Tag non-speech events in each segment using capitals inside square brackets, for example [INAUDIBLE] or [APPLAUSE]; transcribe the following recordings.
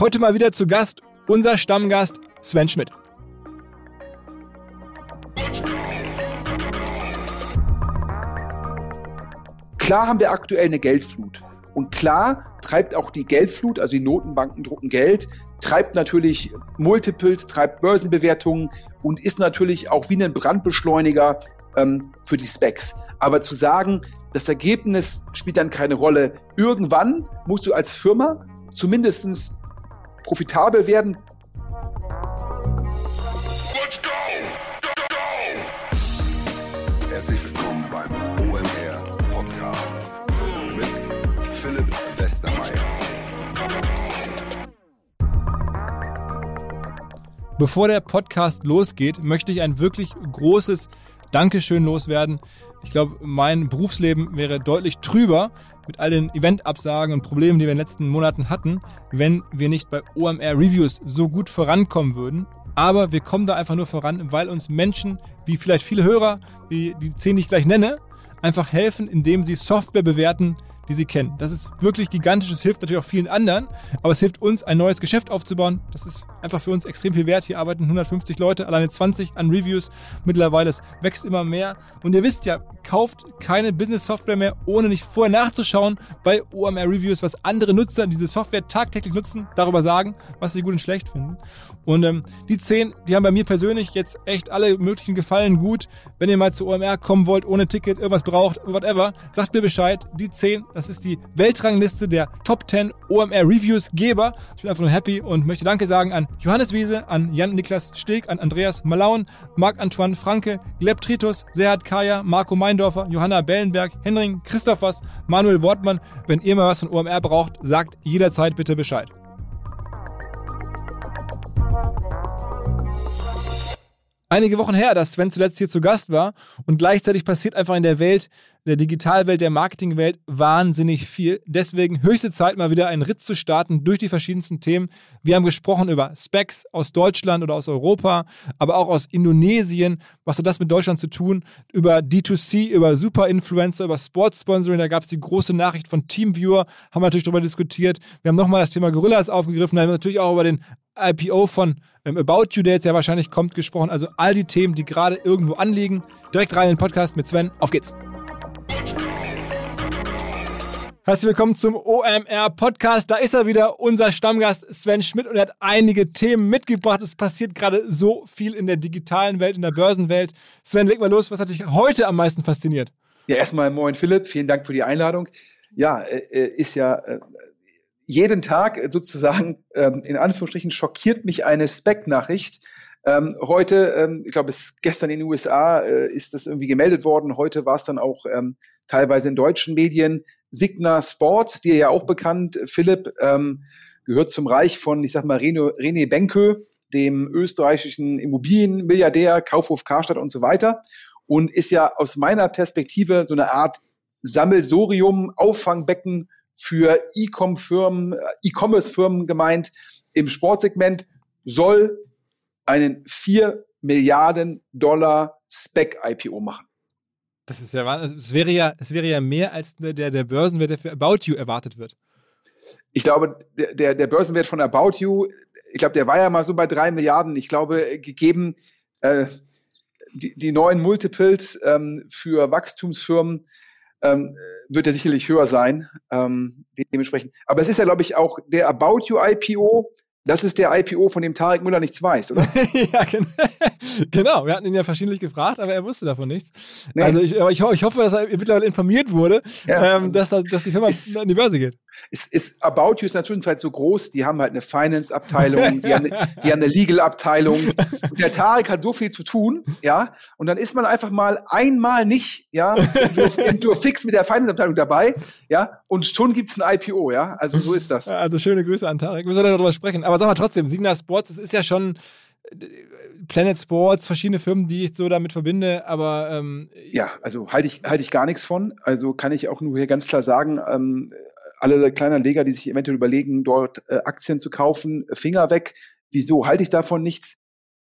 Heute mal wieder zu Gast unser Stammgast Sven Schmidt. Klar haben wir aktuell eine Geldflut. Und klar treibt auch die Geldflut, also die Notenbanken drucken Geld, treibt natürlich Multiples, treibt Börsenbewertungen und ist natürlich auch wie ein Brandbeschleuniger ähm, für die Specs. Aber zu sagen, das Ergebnis spielt dann keine Rolle. Irgendwann musst du als Firma zumindest profitabel werden. Herzlich willkommen beim OMR Podcast mit Philipp Westermeier. Bevor der Podcast losgeht, möchte ich ein wirklich großes Dankeschön loswerden. Ich glaube, mein Berufsleben wäre deutlich trüber mit all den Eventabsagen und Problemen, die wir in den letzten Monaten hatten, wenn wir nicht bei OMR Reviews so gut vorankommen würden. Aber wir kommen da einfach nur voran, weil uns Menschen, wie vielleicht viele Hörer, wie die zehn, die ich gleich nenne, einfach helfen, indem sie Software bewerten, die sie kennen. Das ist wirklich gigantisch. Es hilft natürlich auch vielen anderen, aber es hilft uns, ein neues Geschäft aufzubauen. Das ist einfach für uns extrem viel wert. Hier arbeiten 150 Leute, alleine 20 an Reviews. Mittlerweile es wächst immer mehr. Und ihr wisst ja, kauft keine Business-Software mehr, ohne nicht vorher nachzuschauen bei OMR Reviews, was andere Nutzer diese Software tagtäglich nutzen, darüber sagen, was sie gut und schlecht finden. Und ähm, die 10, die haben bei mir persönlich jetzt echt alle möglichen Gefallen gut. Wenn ihr mal zu OMR kommen wollt, ohne Ticket, irgendwas braucht, whatever, sagt mir Bescheid. Die 10, das ist die Weltrangliste der Top 10 OMR Reviews Geber. Ich bin einfach nur happy und möchte Danke sagen an Johannes Wiese, an Jan-Niklas Steg, an Andreas Malaun, Marc-Antoine Franke, Gleb Tritus, Serhat Kaya, Marco Meindorfer, Johanna Bellenberg, Henring Christophers, Manuel Wortmann. Wenn ihr mal was von OMR braucht, sagt jederzeit bitte Bescheid. einige Wochen her, dass Sven zuletzt hier zu Gast war und gleichzeitig passiert einfach in der Welt, der Digitalwelt, der Marketingwelt wahnsinnig viel. Deswegen höchste Zeit, mal wieder einen Ritt zu starten durch die verschiedensten Themen. Wir haben gesprochen über Specs aus Deutschland oder aus Europa, aber auch aus Indonesien. Was hat das mit Deutschland zu tun? Über D2C, über Superinfluencer, über Sportsponsoring. Da gab es die große Nachricht von Teamviewer, haben wir natürlich darüber diskutiert. Wir haben nochmal das Thema Gorillas aufgegriffen, da haben wir natürlich auch über den IPO von ähm, About You, der jetzt ja wahrscheinlich kommt, gesprochen. Also all die Themen, die gerade irgendwo anliegen. Direkt rein in den Podcast mit Sven. Auf geht's. Herzlich willkommen zum OMR Podcast. Da ist er wieder, unser Stammgast Sven Schmidt und er hat einige Themen mitgebracht. Es passiert gerade so viel in der digitalen Welt, in der Börsenwelt. Sven, leg mal los. Was hat dich heute am meisten fasziniert? Ja, erstmal moin Philipp. Vielen Dank für die Einladung. Ja, äh, äh ist ja äh, jeden Tag sozusagen, ähm, in Anführungsstrichen, schockiert mich eine Spec-Nachricht. Ähm, heute, ähm, ich glaube, es gestern in den USA äh, ist das irgendwie gemeldet worden. Heute war es dann auch ähm, teilweise in deutschen Medien. Signa Sport, dir ja auch bekannt, Philipp, ähm, gehört zum Reich von, ich sag mal, René, René Benke, dem österreichischen Immobilienmilliardär, Kaufhof Karstadt und so weiter. Und ist ja aus meiner Perspektive so eine Art Sammelsorium, Auffangbecken für E-Com-Firmen, E-Commerce-Firmen gemeint im Sportsegment, soll einen 4 Milliarden Dollar Spec-IPO machen. Das ist ja Wahnsinn. Es wäre ja, es wäre ja mehr als der, der Börsenwert, der für About You erwartet wird. Ich glaube, der, der Börsenwert von About You, ich glaube, der war ja mal so bei 3 Milliarden. Ich glaube, gegeben äh, die, die neuen Multiples ähm, für Wachstumsfirmen, ähm, wird er sicherlich höher sein. Ähm, dementsprechend. Aber es ist ja, glaube ich, auch der About You IPO. Das ist der IPO, von dem Tarek Müller nichts weiß, oder? [LAUGHS] ja, [LAUGHS] genau. Wir hatten ihn ja verschiedentlich gefragt, aber er wusste davon nichts. Nee. Also ich, ich, ich, hoffe, dass er mittlerweile informiert wurde, ja. ähm, dass, dass die Firma an die Börse geht ist, ist About You ist in der Zwischenzeit so groß, die haben halt eine Finance-Abteilung, die, haben eine, die haben eine Legal-Abteilung. Und der Tarek hat so viel zu tun, ja. Und dann ist man einfach mal einmal nicht, ja, du fix mit der Finance-Abteilung dabei, ja. Und schon gibt es ein IPO, ja. Also so ist das. Also schöne Grüße an Tarek. Wir sollen darüber sprechen. Aber sag mal trotzdem, Signa Sports, das ist ja schon Planet Sports, verschiedene Firmen, die ich so damit verbinde, aber ähm ja, also halte ich halte ich gar nichts von. Also kann ich auch nur hier ganz klar sagen, ähm, alle kleinen Leger, die sich eventuell überlegen, dort äh, Aktien zu kaufen, Finger weg. Wieso halte ich davon nichts?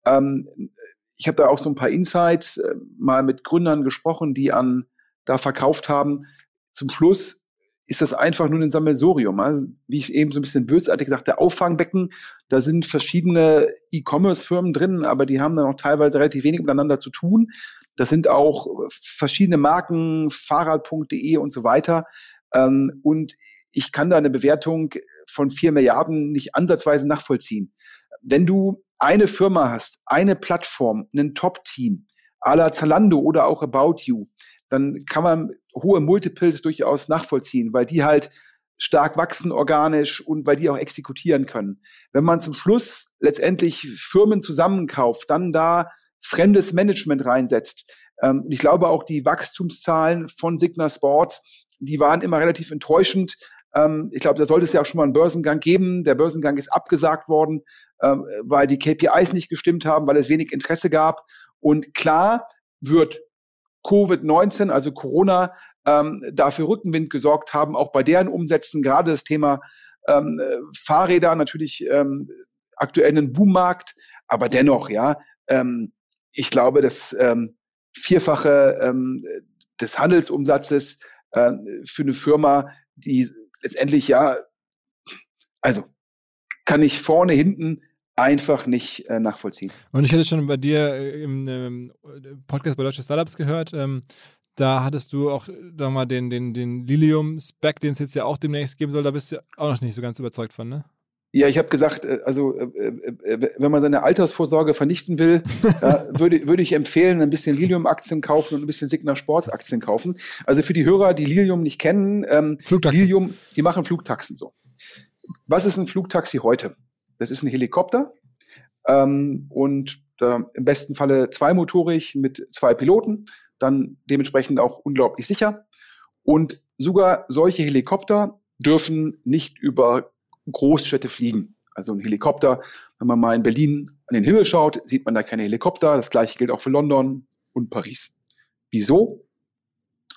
Ähm, ich habe da auch so ein paar Insights äh, mal mit Gründern gesprochen, die an da verkauft haben. Zum Schluss ist das einfach nur ein Sammelsorium. Also, wie ich eben so ein bisschen bösartig sagte, Auffangbecken, da sind verschiedene E-Commerce-Firmen drin, aber die haben dann auch teilweise relativ wenig miteinander zu tun. Das sind auch verschiedene Marken, Fahrrad.de und so weiter. Ähm, und ich kann da eine Bewertung von vier Milliarden nicht ansatzweise nachvollziehen. Wenn du eine Firma hast, eine Plattform, ein Top-Team, à la Zalando oder auch About You, dann kann man hohe Multiples durchaus nachvollziehen, weil die halt stark wachsen organisch und weil die auch exekutieren können. Wenn man zum Schluss letztendlich Firmen zusammenkauft, dann da fremdes Management reinsetzt. Ähm, ich glaube auch die Wachstumszahlen von Signa Sports, die waren immer relativ enttäuschend. Ähm, ich glaube, da sollte es ja auch schon mal einen Börsengang geben. Der Börsengang ist abgesagt worden, ähm, weil die KPIs nicht gestimmt haben, weil es wenig Interesse gab. Und klar wird Covid-19, also Corona, ähm, dafür Rückenwind gesorgt haben, auch bei deren Umsätzen, gerade das Thema ähm, Fahrräder natürlich ähm, aktuell Boommarkt, aber dennoch, ja, ähm, ich glaube, das ähm, Vierfache ähm, des Handelsumsatzes äh, für eine Firma, die letztendlich ja, also kann ich vorne, hinten einfach nicht äh, nachvollziehen. Und ich hätte schon bei dir äh, im ähm, Podcast bei Deutsche Startups gehört, ähm, da hattest du auch da mal den, den, den Lilium-Spec, den es jetzt ja auch demnächst geben soll, da bist du auch noch nicht so ganz überzeugt von, ne? Ja, ich habe gesagt, äh, also äh, wenn man seine Altersvorsorge vernichten will, [LAUGHS] würde, würde ich empfehlen, ein bisschen Lilium-Aktien kaufen und ein bisschen Signa Sports-Aktien kaufen. Also für die Hörer, die Lilium nicht kennen, ähm, Lilium, die machen Flugtaxen so. Was ist ein Flugtaxi heute? Das ist ein Helikopter ähm, und äh, im besten Falle zweimotorig mit zwei Piloten, dann dementsprechend auch unglaublich sicher. Und sogar solche Helikopter dürfen nicht über Großstädte fliegen. Also ein Helikopter, wenn man mal in Berlin an den Himmel schaut, sieht man da keine Helikopter. Das gleiche gilt auch für London und Paris. Wieso?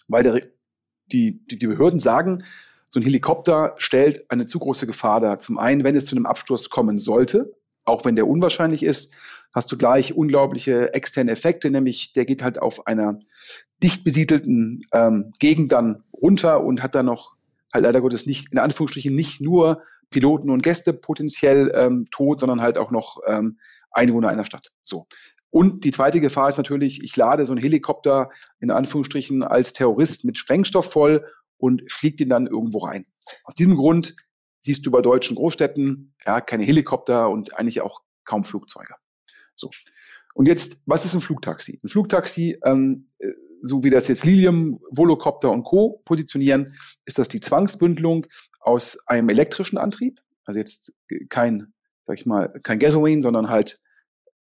Weil der, die, die, die Behörden sagen, so ein Helikopter stellt eine zu große Gefahr dar. Zum einen, wenn es zu einem Absturz kommen sollte, auch wenn der unwahrscheinlich ist, hast du gleich unglaubliche externe Effekte, nämlich der geht halt auf einer dicht besiedelten ähm, Gegend dann runter und hat dann noch halt leider Gottes nicht, in Anführungsstrichen, nicht nur Piloten und Gäste potenziell ähm, tot, sondern halt auch noch ähm, Einwohner einer Stadt. So. Und die zweite Gefahr ist natürlich, ich lade so einen Helikopter in Anführungsstrichen als Terrorist mit Sprengstoff voll und fliegt ihn dann irgendwo rein. Aus diesem Grund siehst du bei deutschen Großstädten ja keine Helikopter und eigentlich auch kaum Flugzeuge. So. Und jetzt, was ist ein Flugtaxi? Ein Flugtaxi, ähm, äh, so wie das jetzt Lilium, Volocopter und Co. positionieren, ist das die Zwangsbündelung aus einem elektrischen Antrieb, also jetzt kein, sag ich mal, kein Gasoline, sondern halt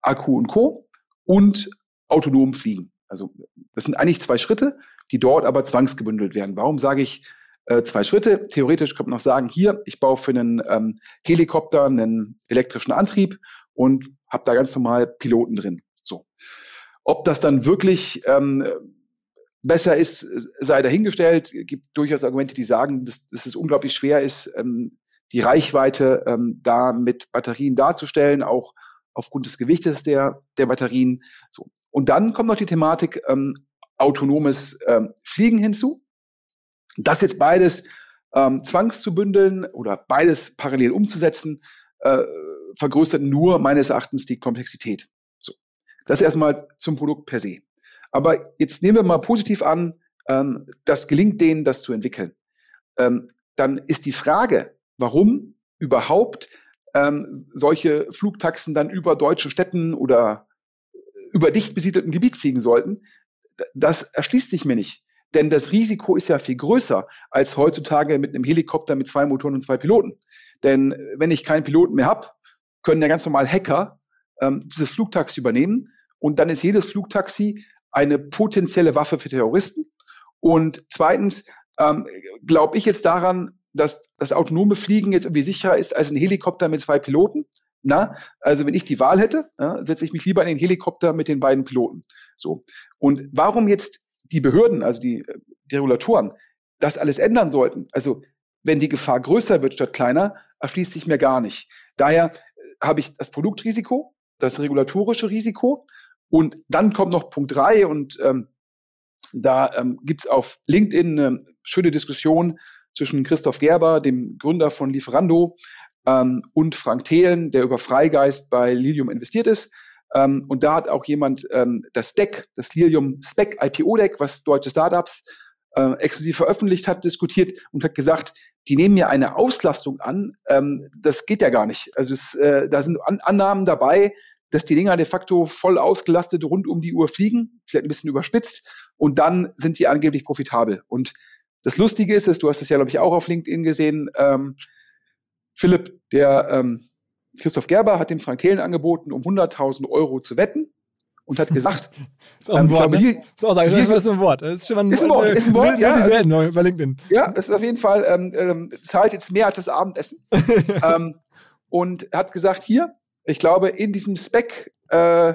Akku und Co. und autonom fliegen. Also das sind eigentlich zwei Schritte, die dort aber zwangsgebündelt werden. Warum sage ich äh, zwei Schritte? Theoretisch könnte man noch sagen, hier, ich baue für einen ähm, Helikopter einen elektrischen Antrieb und habe da ganz normal Piloten drin. So. Ob das dann wirklich ähm, besser ist, sei dahingestellt. Es gibt durchaus Argumente, die sagen, dass, dass es unglaublich schwer ist, ähm, die Reichweite ähm, da mit Batterien darzustellen, auch aufgrund des Gewichtes der, der Batterien. So. Und dann kommt noch die Thematik ähm, autonomes ähm, Fliegen hinzu. Das jetzt beides ähm, zwangs zu bündeln oder beides parallel umzusetzen, äh, vergrößert nur meines Erachtens die Komplexität. So. Das erstmal zum Produkt per se. Aber jetzt nehmen wir mal positiv an, ähm, das gelingt denen, das zu entwickeln. Ähm, dann ist die Frage, warum überhaupt ähm, solche Flugtaxen dann über deutsche Städten oder über dicht besiedeltem Gebiet fliegen sollten, das erschließt sich mir nicht. Denn das Risiko ist ja viel größer als heutzutage mit einem Helikopter mit zwei Motoren und zwei Piloten. Denn wenn ich keinen Piloten mehr habe, können ja ganz normal Hacker ähm, dieses Flugtaxi übernehmen. Und dann ist jedes Flugtaxi eine potenzielle Waffe für Terroristen. Und zweitens ähm, glaube ich jetzt daran, dass das autonome Fliegen jetzt irgendwie sicherer ist als ein Helikopter mit zwei Piloten. Na, also wenn ich die Wahl hätte, ja, setze ich mich lieber in den Helikopter mit den beiden Piloten. So. Und warum jetzt die Behörden, also die, die Regulatoren, das alles ändern sollten? Also wenn die Gefahr größer wird statt kleiner, erschließt sich mir gar nicht. Daher äh, habe ich das Produktrisiko, das regulatorische Risiko und dann kommt noch Punkt drei und ähm, da ähm, gibt es auf LinkedIn eine schöne Diskussion zwischen Christoph Gerber, dem Gründer von Lieferando, ähm, und Frank Thelen, der über Freigeist bei Lilium investiert ist. Ähm, und da hat auch jemand ähm, das Deck, das Lilium Spec IPO Deck, was deutsche Startups äh, exklusiv veröffentlicht hat, diskutiert und hat gesagt, die nehmen ja eine Auslastung an, ähm, das geht ja gar nicht. Also es, äh, da sind an Annahmen dabei, dass die Dinger de facto voll ausgelastet rund um die Uhr fliegen, vielleicht ein bisschen überspitzt, und dann sind die angeblich profitabel. Und das Lustige ist, ist du hast es ja, glaube ich, auch auf LinkedIn gesehen, ähm, Philipp, der ähm, Christoph Gerber hat dem Frank Thelen angeboten, um 100.000 Euro zu wetten und hat gesagt, [LAUGHS] ist auch ein ähm, Wort, glaube, ne? ist auch sagen, das ist ein Wort. Das ist schon mal ein, ist ein Wort, ist ein Wort ja, selten also, bei LinkedIn. Ja, ist auf jeden Fall ähm, ähm, zahlt jetzt mehr als das Abendessen [LAUGHS] ähm, und hat gesagt, hier, ich glaube, in diesem Spec äh,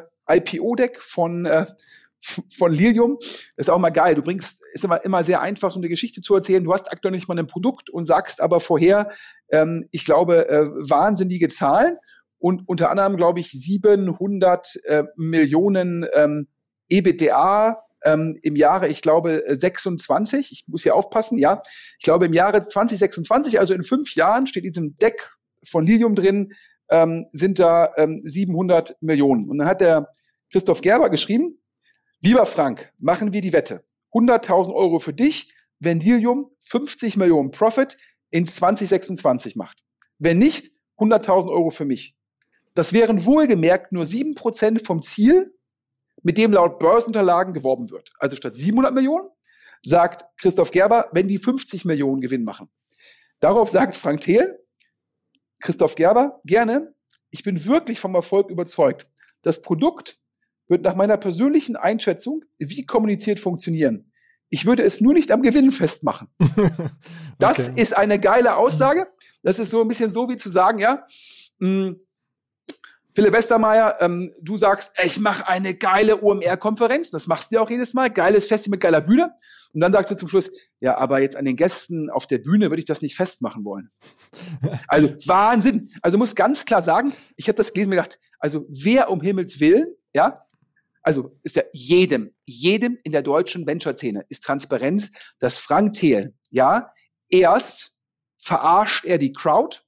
von äh, von Lilium. Das ist auch mal geil. Du bringst, ist immer, immer sehr einfach, so eine Geschichte zu erzählen. Du hast aktuell nicht mal ein Produkt und sagst aber vorher, ähm, ich glaube, äh, wahnsinnige Zahlen und unter anderem, glaube ich, 700 äh, Millionen ähm, EBITDA ähm, im Jahre, ich glaube, 26. Ich muss hier aufpassen, ja. Ich glaube, im Jahre 2026, also in fünf Jahren, steht in diesem Deck von Lilium drin, ähm, sind da ähm, 700 Millionen. Und dann hat der Christoph Gerber geschrieben, Lieber Frank, machen wir die Wette. 100.000 Euro für dich, wenn Lilium 50 Millionen Profit in 2026 macht. Wenn nicht, 100.000 Euro für mich. Das wären wohlgemerkt nur 7% vom Ziel, mit dem laut Börsenunterlagen geworben wird. Also statt 700 Millionen sagt Christoph Gerber, wenn die 50 Millionen Gewinn machen. Darauf sagt Frank Thelen, Christoph Gerber, gerne, ich bin wirklich vom Erfolg überzeugt. Das Produkt wird nach meiner persönlichen Einschätzung wie kommuniziert funktionieren. Ich würde es nur nicht am Gewinn festmachen. [LAUGHS] Das okay. ist eine geile Aussage. Das ist so ein bisschen so wie zu sagen, ja, mh, hm, Philipp Westermeier, ähm, du sagst, ich mache eine geile OMR-Konferenz, das machst du ja auch jedes Mal, geiles Festival mit geiler Bühne. Und dann sagst du zum Schluss, ja, aber jetzt an den Gästen auf der Bühne würde ich das nicht festmachen wollen. Also [LAUGHS] Wahnsinn. Also muss ganz klar sagen, ich habe das gelesen und gedacht, also wer um Himmels Willen, ja, also ist ja jedem, jedem in der deutschen Venture-Szene ist Transparenz, dass Frank Thelen, ja, erst verarscht er die Crowd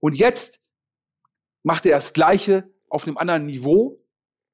und jetzt macht er das Gleiche auf einem anderen Niveau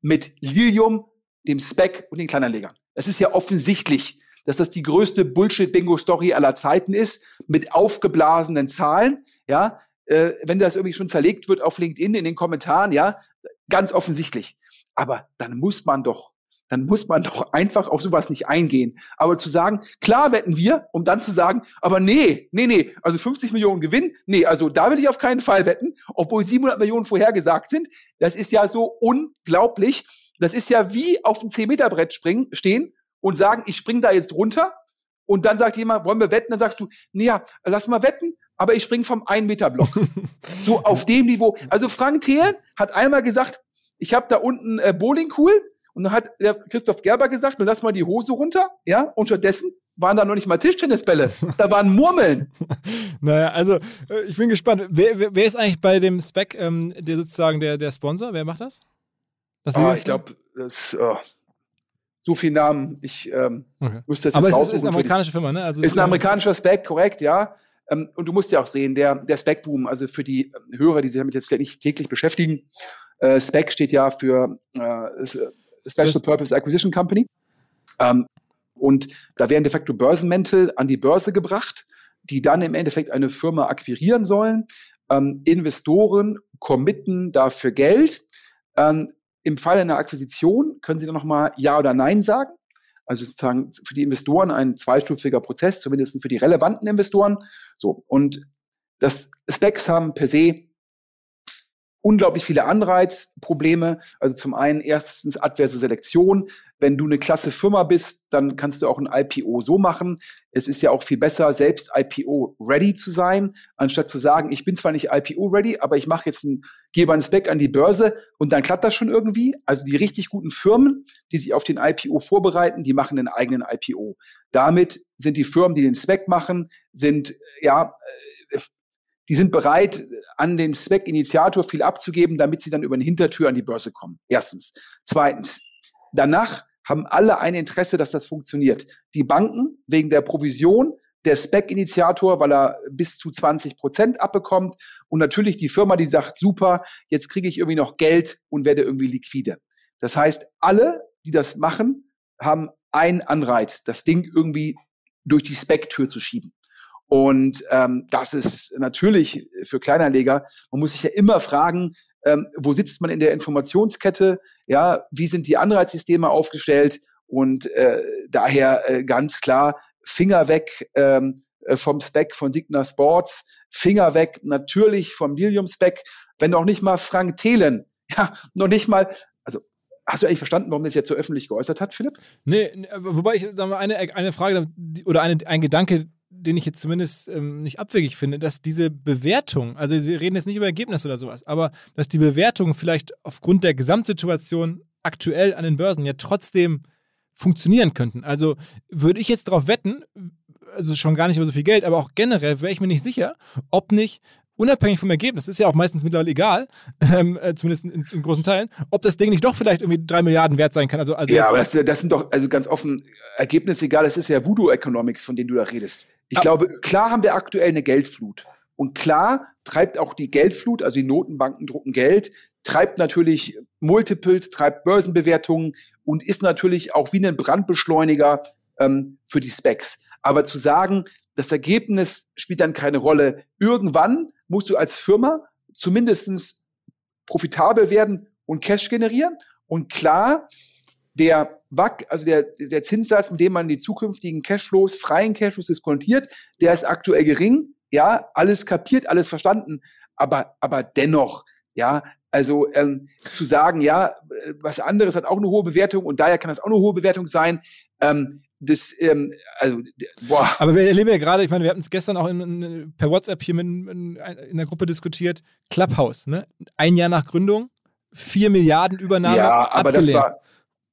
mit Lilium, dem Spec und den Kleinanlegern. Es ist ja offensichtlich, dass das die größte Bullshit-Bingo-Story aller Zeiten ist, mit aufgeblasenen Zahlen, ja, äh, wenn das irgendwie schon zerlegt wird auf LinkedIn in den Kommentaren, ja, ganz offensichtlich. Aber dann muss man doch, dann muss man doch einfach auf sowas nicht eingehen. Aber zu sagen, klar wetten wir, um dann zu sagen, aber nee, nee, nee, also 50 Millionen Gewinn, nee, also da will ich auf keinen Fall wetten, obwohl 700 Millionen vorhergesagt sind. Das ist ja so unglaublich. Das ist ja wie auf ein 10-Meter-Brett springen, stehen und sagen, ich spring da jetzt runter. Und dann sagt jemand, wollen wir wetten? Dann sagst du, nee, ja, lass mal wetten, aber ich spring vom 1-Meter-Block. [LAUGHS] so auf dem Niveau. Also Frank Thelen hat einmal gesagt, ich habe da unten äh, Bowlingpool und dann hat der Christoph Gerber gesagt, nun lass mal die Hose runter, ja, und stattdessen waren da noch nicht mal Tischtennisbälle, da waren Murmeln. [LAUGHS] naja, also äh, ich bin gespannt. Wer, wer, wer, ist eigentlich bei dem Spec ähm, der sozusagen der, der Sponsor? Wer macht das? Das ah, ich glaube, das oh, so viele Namen. Ich ähm, okay. müsste das Aber es ist, ist, eine amerikanische Firma, ne? Also ist ein amerikanischer Spec, korrekt, ja. Ähm, und du musst ja auch sehen, der, der Spec-Boom, also für die Hörer, die sich damit jetzt vielleicht nicht täglich beschäftigen, äh, SPAC steht ja für äh, Special Purpose Acquisition Company. Ähm, und da werden de facto Börsenmäntel an die Börse gebracht, die dann im Endeffekt eine Firma akquirieren sollen. Ähm, Investoren committen dafür Geld. Ähm, Im Fall einer Akquisition können sie dann nochmal Ja oder Nein sagen. Also sozusagen für die Investoren ein zweistufiger Prozess, zumindest für die relevanten Investoren. So. Und das Specs haben per se unglaublich viele Anreizprobleme. Also zum einen erstens adverse Selektion. Wenn du eine klasse Firma bist, dann kannst du auch ein IPO so machen. Es ist ja auch viel besser, selbst IPO-ready zu sein, anstatt zu sagen, ich bin zwar nicht IPO-ready, aber ich mache jetzt ein, gebe einen Spec an die Börse und dann klappt das schon irgendwie. Also die richtig guten Firmen, die sich auf den IPO vorbereiten, die machen einen eigenen IPO. Damit sind die Firmen, die den Spec machen, sind ja äh, die sind bereit, an den Spec-Initiator viel abzugeben, damit sie dann über eine Hintertür an die Börse kommen. Erstens. Zweitens. Danach haben alle ein Interesse, dass das funktioniert. Die Banken wegen der Provision, der Spec-Initiator, weil er bis zu 20 Prozent abbekommt und natürlich die Firma, die sagt, super, jetzt kriege ich irgendwie noch Geld und werde irgendwie liquide. Das heißt, alle, die das machen, haben einen Anreiz, das Ding irgendwie durch die Spec-Tür zu schieben. Und ähm, das ist natürlich für Kleinanleger, man muss sich ja immer fragen, ähm, wo sitzt man in der Informationskette, ja, wie sind die Anreizsysteme aufgestellt? Und äh, daher äh, ganz klar Finger weg ähm, äh, vom Spec von Signa Sports, Finger weg natürlich vom Lilium Spec, wenn auch nicht mal Frank Thelen, [LAUGHS] ja, noch nicht mal, also Hast du eigentlich verstanden, warum es jetzt so öffentlich geäußert hat, Philipp? Nee, äh, wobei ich eine, eine Frage oder eine, ein Gedanke, den ich jetzt zumindest ähm, nicht abwegig finde, dass diese Bewertung, also wir reden jetzt nicht über Ergebnisse oder sowas, aber dass die Bewertungen vielleicht aufgrund der Gesamtsituation aktuell an den Börsen ja trotzdem funktionieren könnten. Also würde ich jetzt darauf wetten, also schon gar nicht über so viel Geld, aber auch generell wäre ich mir nicht sicher, ob nicht unabhängig vom Ergebnis, ist ja auch meistens mittlerweile egal, ähm, äh, zumindest in, in, großen Teilen, ob das Ding nicht doch vielleicht irgendwie drei Milliarden wert sein kann. Also, also ja, aber das, das, sind doch, also ganz offen, Ergebnis egal, das ist ja Voodoo Economics, von denen du da redest. Ich ah. glaube, klar haben wir aktuell eine Geldflut. Und klar treibt auch die Geldflut, also die Notenbanken drucken Geld, treibt natürlich Multiples, treibt Börsenbewertungen und ist natürlich auch wie ein Brandbeschleuniger ähm, für die Specs. Aber zu sagen, das Ergebnis spielt dann keine Rolle. Irgendwann musst du als Firma zumindest profitabel werden und Cash generieren. Und klar, der WAC, also der, der Zinssatz, mit dem man die zukünftigen Cashflows, freien Cashflows diskontiert, der ist aktuell gering. Ja, alles kapiert, alles verstanden. Aber, aber dennoch, ja, also ähm, zu sagen, ja, äh, was anderes hat auch eine hohe Bewertung und daher kann das auch eine hohe Bewertung sein. Ähm, das, ähm, also, boah. Aber wir erleben ja gerade, ich meine, wir hatten es gestern auch in, in, per WhatsApp hier in, in, der Gruppe diskutiert, Clubhouse, ne? Ein Jahr nach Gründung, vier Milliarden Übernahme. Ja, aber abgelehnt. das war.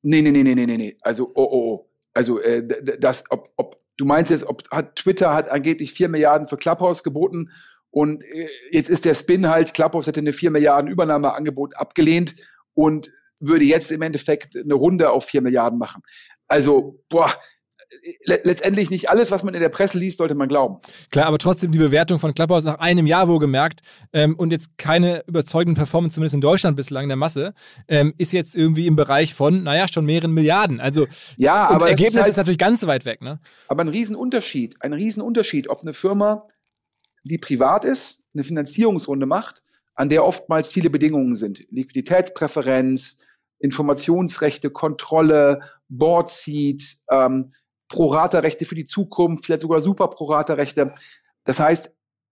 Nee, nee, nee, nee, nee, nee. Also, oh, oh, oh. Also, äh, das, ob, ob, du meinst jetzt, ob hat Twitter hat angeblich vier Milliarden für Clubhouse geboten und äh, jetzt ist der Spin halt, Clubhouse hätte eine 4 Milliarden Übernahmeangebot abgelehnt und würde jetzt im Endeffekt eine Runde auf 4 Milliarden machen. Also, boah, letztendlich nicht alles, was man in der Presse liest, sollte man glauben. Klar, aber trotzdem die Bewertung von Clubhouse nach einem Jahr wohlgemerkt ähm, und jetzt keine überzeugende Performance, zumindest in Deutschland bislang in der Masse, ähm, ist jetzt irgendwie im Bereich von, naja, schon mehreren Milliarden. Also, ja, aber Ergebnis ist, halt, ist, natürlich ganz weit weg. Ne? Aber ein Riesenunterschied, ein Riesenunterschied, ob eine Firma die privat ist, eine Finanzierungsrunde macht, an der oftmals viele Bedingungen sind. Liquiditätspräferenz, Informationsrechte, Kontrolle, Board Seat, ähm, Pro-Rata-Rechte für die Zukunft, vielleicht sogar Super-Pro-Rata-Rechte. Das heißt,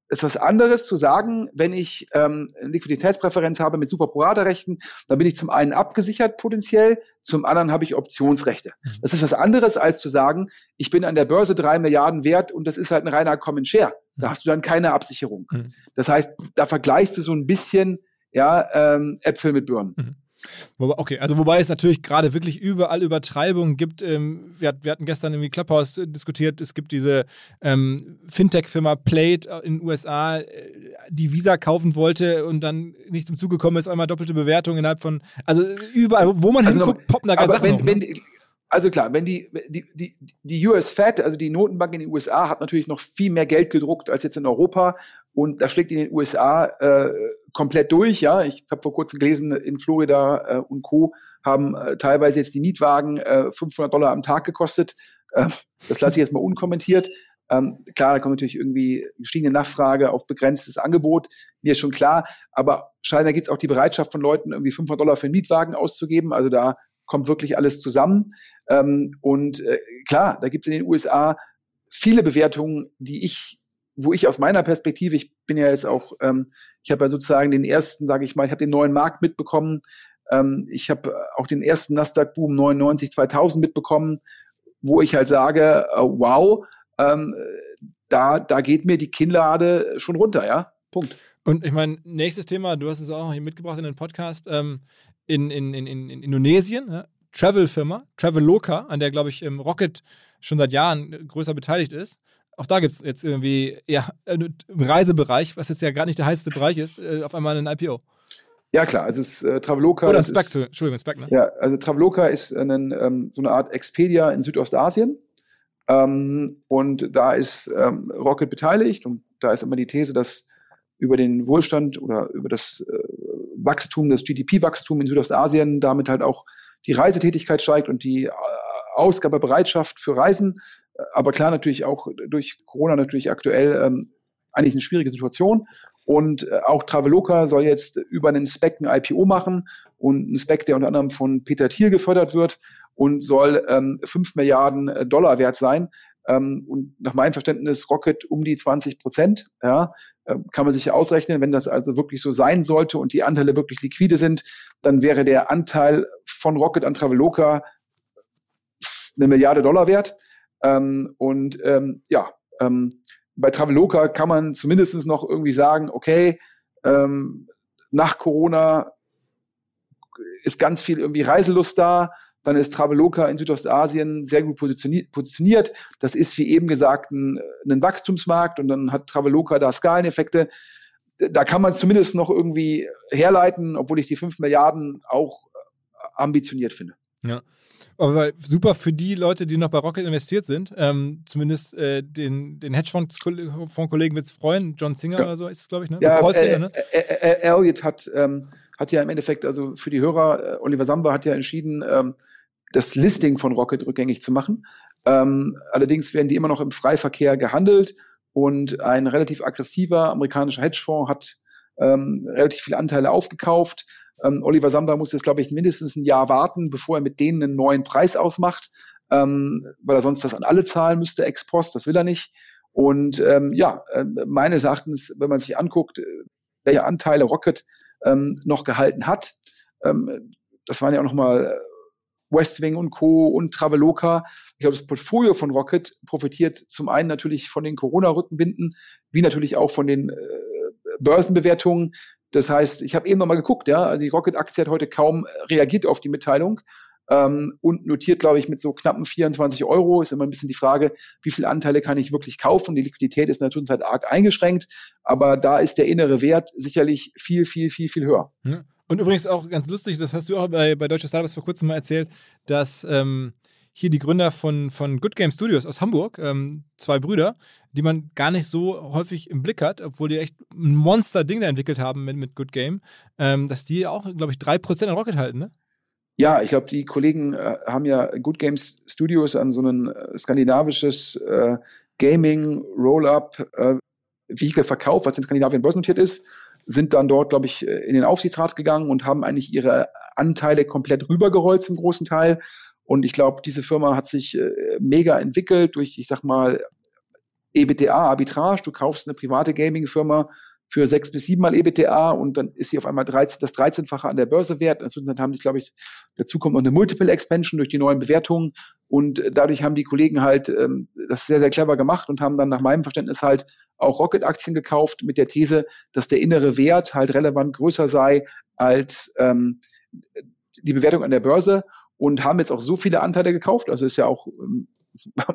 ist was anderes zu sagen, wenn ich ähm, Liquiditätspräferenz habe mit super Pro-Rata-Rechten, dann bin ich zum einen abgesichert potenziell, zum anderen habe ich Optionsrechte. Mhm. Das ist was anderes als zu sagen, ich bin an der Börse drei Milliarden wert und das ist halt ein reiner Common Share. Da mhm. hast du dann keine Absicherung. Mhm. Das heißt, da vergleichst du so ein bisschen ja, ähm, Äpfel mit Birnen. Okay, also wobei es natürlich gerade wirklich überall Übertreibungen gibt. Ähm, wir, hatten gestern irgendwie Clubhouse äh, diskutiert, es gibt diese ähm, Fintech-Firma Plate in den USA, äh, die Visa kaufen wollte und dann nicht zum Zuge gekommen ist, einmal doppelte Bewertung innerhalb von, also überall, wo man also hinguckt, poppen da ganz Sachen wenn, ne? Also klar, wenn die, die, die, die US Fed, also die Notenbank in den USA, hat natürlich noch viel mehr Geld gedruckt als jetzt in Europa. Und das schlägt in den USA äh, komplett durch. Ja, ich habe vor kurzem gelesen, in Florida äh, und Co. haben äh, teilweise jetzt die Mietwagen äh, 500 Dollar am Tag gekostet. Äh, das lasse ich jetzt mal unkommentiert. Ähm, klar, da kommt natürlich irgendwie gestiegene Nachfrage auf begrenztes Angebot, mir ist schon klar. Aber scheinbar gibt es auch die Bereitschaft von Leuten, irgendwie 500 Dollar für einen Mietwagen auszugeben. Also da kommt wirklich alles zusammen. Ähm, und äh, klar, da gibt es in den USA viele Bewertungen, die ich wo ich aus meiner Perspektive, ich bin ja jetzt auch, ähm, ich habe ja sozusagen den ersten, sage ich mal, ich habe den neuen Markt mitbekommen. Ähm, ich habe auch den ersten Nasdaq-Boom 99, 2000 mitbekommen, wo ich halt sage, äh, wow, ähm, da, da geht mir die Kinnlade schon runter, ja. Punkt. Und ich meine, nächstes Thema, du hast es auch hier mitgebracht in den Podcast, ähm, in, in, in, in Indonesien, ja? Travel-Firma, Traveloka, an der, glaube ich, Rocket schon seit Jahren größer beteiligt ist, auch da gibt es jetzt irgendwie, ja, im Reisebereich, was jetzt ja gar nicht der heißeste Bereich ist, äh, auf einmal ein IPO. Ja, klar, also es ist äh, Traveloka. Oder Spec, ist, Entschuldigung, Spec, ne? Ja, also Traveloka ist einen, ähm, so eine Art Expedia in Südostasien. Ähm, und da ist ähm, Rocket beteiligt und da ist immer die These, dass über den Wohlstand oder über das äh, Wachstum, das GDP-Wachstum in Südostasien damit halt auch die Reisetätigkeit steigt und die äh, Ausgabebereitschaft für Reisen. Aber klar, natürlich auch durch Corona natürlich aktuell ähm, eigentlich eine schwierige Situation. Und äh, auch Traveloka soll jetzt über einen Spec ein IPO machen und ein Spec, der unter anderem von Peter Thiel gefördert wird und soll ähm, 5 Milliarden äh, Dollar wert sein. Ähm, und nach meinem Verständnis Rocket um die 20 Prozent. Ja, äh, kann man sich ausrechnen, wenn das also wirklich so sein sollte und die Anteile wirklich liquide sind, dann wäre der Anteil von Rocket an Traveloka eine Milliarde Dollar wert. Ähm, und ähm, ja, ähm, bei Traveloka kann man zumindest noch irgendwie sagen, okay, ähm, nach Corona ist ganz viel irgendwie Reiselust da, dann ist Traveloka in Südostasien sehr gut positioniert. Das ist, wie eben gesagt, ein, ein Wachstumsmarkt und dann hat Traveloka da Skaleneffekte. Da kann man zumindest noch irgendwie herleiten, obwohl ich die 5 Milliarden auch ambitioniert finde. Ja. Aber super für die Leute, die noch bei Rocket investiert sind. Ähm, zumindest äh, den, den Hedgefonds-Kollegen wird es freuen. John Singer ja. oder so ist es, glaube ich. Ne? Ja, Paul Singer, ne? Elliot hat, ähm, hat ja im Endeffekt, also für die Hörer, äh, Oliver Samba hat ja entschieden, ähm, das Listing von Rocket rückgängig zu machen. Ähm, allerdings werden die immer noch im Freiverkehr gehandelt und ein relativ aggressiver amerikanischer Hedgefonds hat ähm, relativ viele Anteile aufgekauft. Ähm, Oliver Samba muss jetzt, glaube ich, mindestens ein Jahr warten, bevor er mit denen einen neuen Preis ausmacht, ähm, weil er sonst das an alle zahlen müsste, ex post, das will er nicht. Und ähm, ja, äh, meines Erachtens, wenn man sich anguckt, äh, welche Anteile Rocket ähm, noch gehalten hat, ähm, das waren ja auch nochmal äh, Westwing und Co. und Traveloka. Ich glaube, das Portfolio von Rocket profitiert zum einen natürlich von den Corona-Rückenwinden, wie natürlich auch von den äh, Börsenbewertungen. Das heißt, ich habe eben nochmal geguckt, ja, also die Rocket-Aktie hat heute kaum reagiert auf die Mitteilung ähm, und notiert, glaube ich, mit so knappen 24 Euro. Ist immer ein bisschen die Frage, wie viele Anteile kann ich wirklich kaufen? Die Liquidität ist natürlich halt arg eingeschränkt, aber da ist der innere Wert sicherlich viel, viel, viel, viel höher. Und übrigens auch ganz lustig, das hast du auch bei, bei Deutsche Startups vor kurzem mal erzählt, dass ähm, hier die Gründer von, von Good Game Studios aus Hamburg, ähm, zwei Brüder, die man gar nicht so häufig im Blick hat, obwohl die echt ein Monster-Ding da entwickelt haben mit, mit Good Game, ähm, dass die auch, glaube ich, 3% an Rocket halten, ne? Ja, ich glaube, die Kollegen äh, haben ja Good Games Studios an so ein äh, skandinavisches äh, Gaming Roll-Up äh, verkauft, was in Skandinavien börsennotiert ist sind dann dort, glaube ich, in den Aufsichtsrat gegangen und haben eigentlich ihre Anteile komplett rübergerollt zum großen Teil. Und ich glaube, diese Firma hat sich äh, mega entwickelt durch, ich sag mal, EBTA, Arbitrage. Du kaufst eine private Gaming-Firma für sechs bis siebenmal EBTA und dann ist sie auf einmal 13, das 13-fache an der Börse wert. Inzwischen haben sich, glaube ich, dazu kommt noch eine Multiple Expansion durch die neuen Bewertungen und dadurch haben die Kollegen halt ähm, das sehr, sehr clever gemacht und haben dann nach meinem Verständnis halt auch Rocket-Aktien gekauft mit der These, dass der innere Wert halt relevant größer sei als ähm, die Bewertung an der Börse und haben jetzt auch so viele Anteile gekauft. Also ist ja auch ähm, [LAUGHS]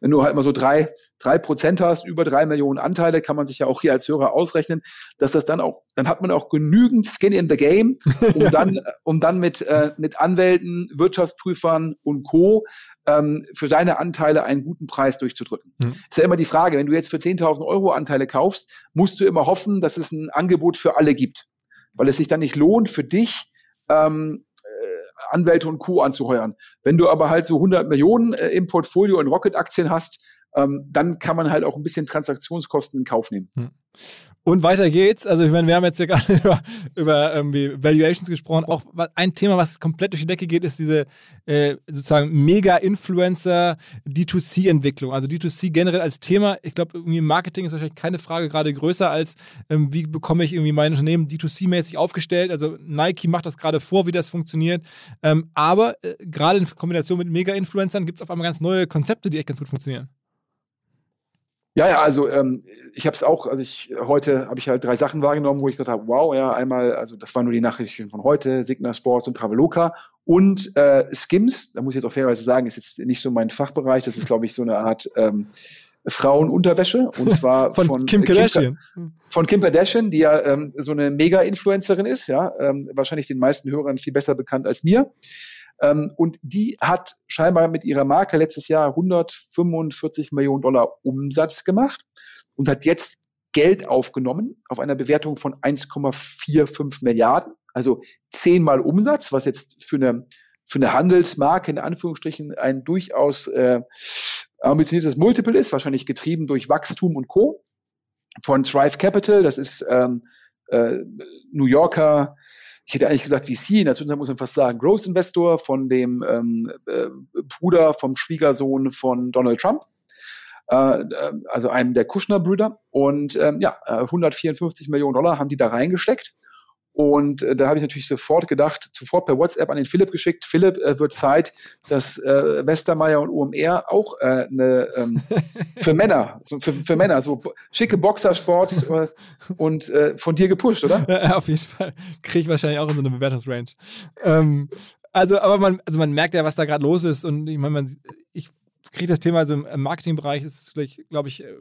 wenn du halt mal so drei, drei Prozent hast, über drei Millionen Anteile, kann man sich ja auch hier als Hörer ausrechnen, dass das dann auch, dann hat man auch genügend Skin in the Game, [LAUGHS] um dann, um dann mit, äh, mit Anwälten, Wirtschaftsprüfern und Co. Ähm, für deine Anteile einen guten Preis durchzudrücken. Mhm. Ist ja immer die Frage, wenn du jetzt für 10.000 Euro Anteile kaufst, musst du immer hoffen, dass es ein Angebot für alle gibt. Weil es sich dann nicht lohnt für dich, ähm, Anwälte und Co. anzuheuern. Wenn du aber halt so 100 Millionen äh, im Portfolio in Rocket-Aktien hast, ähm, dann kann man halt auch ein bisschen Transaktionskosten in Kauf nehmen. Hm. Und weiter geht's. Also, ich meine, wir haben jetzt ja gerade [LAUGHS] über, über irgendwie Valuations gesprochen. Auch ein Thema, was komplett durch die Decke geht, ist diese äh, sozusagen Mega-Influencer D2C-Entwicklung. Also D2C generell als Thema. Ich glaube, irgendwie Marketing ist wahrscheinlich keine Frage gerade größer als, ähm, wie bekomme ich irgendwie mein Unternehmen D2C-mäßig aufgestellt. Also, Nike macht das gerade vor, wie das funktioniert. Ähm, aber äh, gerade in Kombination mit Mega-Influencern gibt es auf einmal ganz neue Konzepte, die echt ganz gut funktionieren. Ja, ja, also ähm, ich habe es auch, also ich heute habe ich halt drei Sachen wahrgenommen, wo ich gedacht habe, wow, ja, einmal, also das waren nur die Nachrichten von heute, Signa Sports und Traveloka und äh, Skims, da muss ich jetzt auch fairerweise sagen, ist jetzt nicht so mein Fachbereich, das ist, glaube ich, so eine Art ähm, Frauenunterwäsche und zwar [LAUGHS] von, von, Kim Kardashian. Kim, von Kim Kardashian, die ja ähm, so eine Mega-Influencerin ist, ja, ähm, wahrscheinlich den meisten Hörern viel besser bekannt als mir. Ähm, und die hat scheinbar mit ihrer Marke letztes Jahr 145 Millionen Dollar Umsatz gemacht und hat jetzt Geld aufgenommen auf einer Bewertung von 1,45 Milliarden, also zehnmal Umsatz, was jetzt für eine, für eine Handelsmarke in Anführungsstrichen ein durchaus äh, ambitioniertes Multiple ist, wahrscheinlich getrieben durch Wachstum und Co. Von Thrive Capital, das ist ähm, äh, New Yorker, ich hätte eigentlich gesagt VC, in der Zwischenzeit muss man fast sagen, Growth Investor von dem ähm, äh, Bruder vom Schwiegersohn von Donald Trump. Äh, äh, also einem der Kushner-Brüder. Und ähm, ja, 154 äh, Millionen Dollar haben die da reingesteckt. Und äh, da habe ich natürlich sofort gedacht, sofort per WhatsApp an den Philipp geschickt. Philipp, äh, wird Zeit, dass äh, Westermeier und UMR auch äh, eine ähm, [LAUGHS] für Männer, so für, für Männer, so schicke Boxersport äh, und äh, von dir gepusht, oder? Ja, auf jeden Fall. Kriege ich wahrscheinlich auch in so eine Bewertungsrange. Ähm, also, aber man, also man merkt ja, was da gerade los ist. Und ich meine, man, ich kriege das Thema, also im Marketingbereich ist es vielleicht, glaube ich, äh,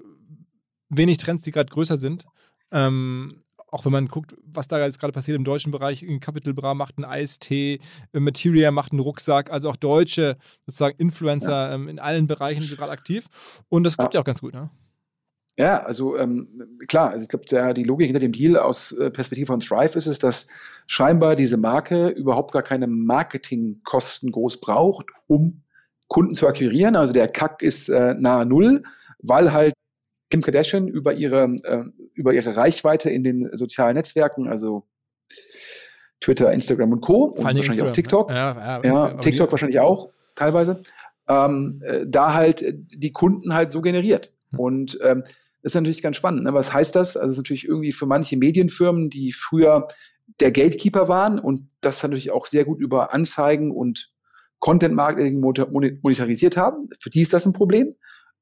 wenig Trends, die gerade größer sind. Ähm, auch wenn man guckt, was da jetzt gerade passiert im deutschen Bereich, Capital Bra macht einen Eistee, äh, Materia macht einen Rucksack, also auch deutsche sozusagen Influencer ja. ähm, in allen Bereichen sind gerade aktiv. Und das klappt ja. ja auch ganz gut, ne? Ja, also ähm, klar, also ich glaube, die Logik hinter dem Deal aus äh, Perspektive von Thrive ist es, dass scheinbar diese Marke überhaupt gar keine Marketingkosten groß braucht, um Kunden zu akquirieren. Also der Kack ist äh, nahe Null, weil halt Kim Kardashian über ihre, äh, über ihre Reichweite in den sozialen Netzwerken, also Twitter, Instagram und Co. und wahrscheinlich Instagram, auch TikTok. Ne? Ja, ja, ja TikTok wahrscheinlich auch teilweise. Ähm, äh, da halt die Kunden halt so generiert. Und ähm, das ist natürlich ganz spannend. Ne? Was heißt das? Also das ist natürlich irgendwie für manche Medienfirmen, die früher der Gatekeeper waren und das natürlich auch sehr gut über Anzeigen und Content Marketing monetarisiert haben. Für die ist das ein Problem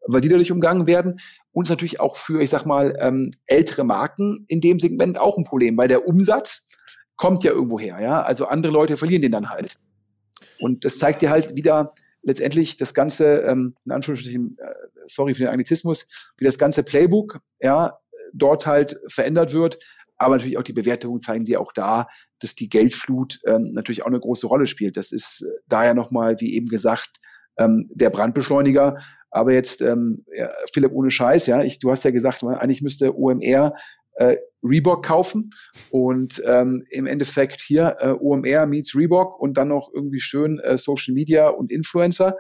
weil die dadurch umgangen werden. Und natürlich auch für, ich sag mal, ähm, ältere Marken in dem Segment auch ein Problem, weil der Umsatz kommt ja irgendwo her, ja. Also andere Leute verlieren den dann halt. Und das zeigt dir halt wieder letztendlich das ganze, ähm, in Anführungsstrichen, äh, sorry für den Anglizismus, wie das ganze Playbook, ja, dort halt verändert wird. Aber natürlich auch die Bewertungen zeigen dir auch da, dass die Geldflut ähm, natürlich auch eine große Rolle spielt. Das ist äh, daher nochmal, wie eben gesagt, ähm, der Brandbeschleuniger. Aber jetzt, ähm, ja, Philipp, ohne Scheiß, ja, ich, du hast ja gesagt, man, eigentlich müsste OMR äh, Reebok kaufen und ähm, im Endeffekt hier äh, OMR meets Reebok und dann noch irgendwie schön äh, Social Media und Influencer.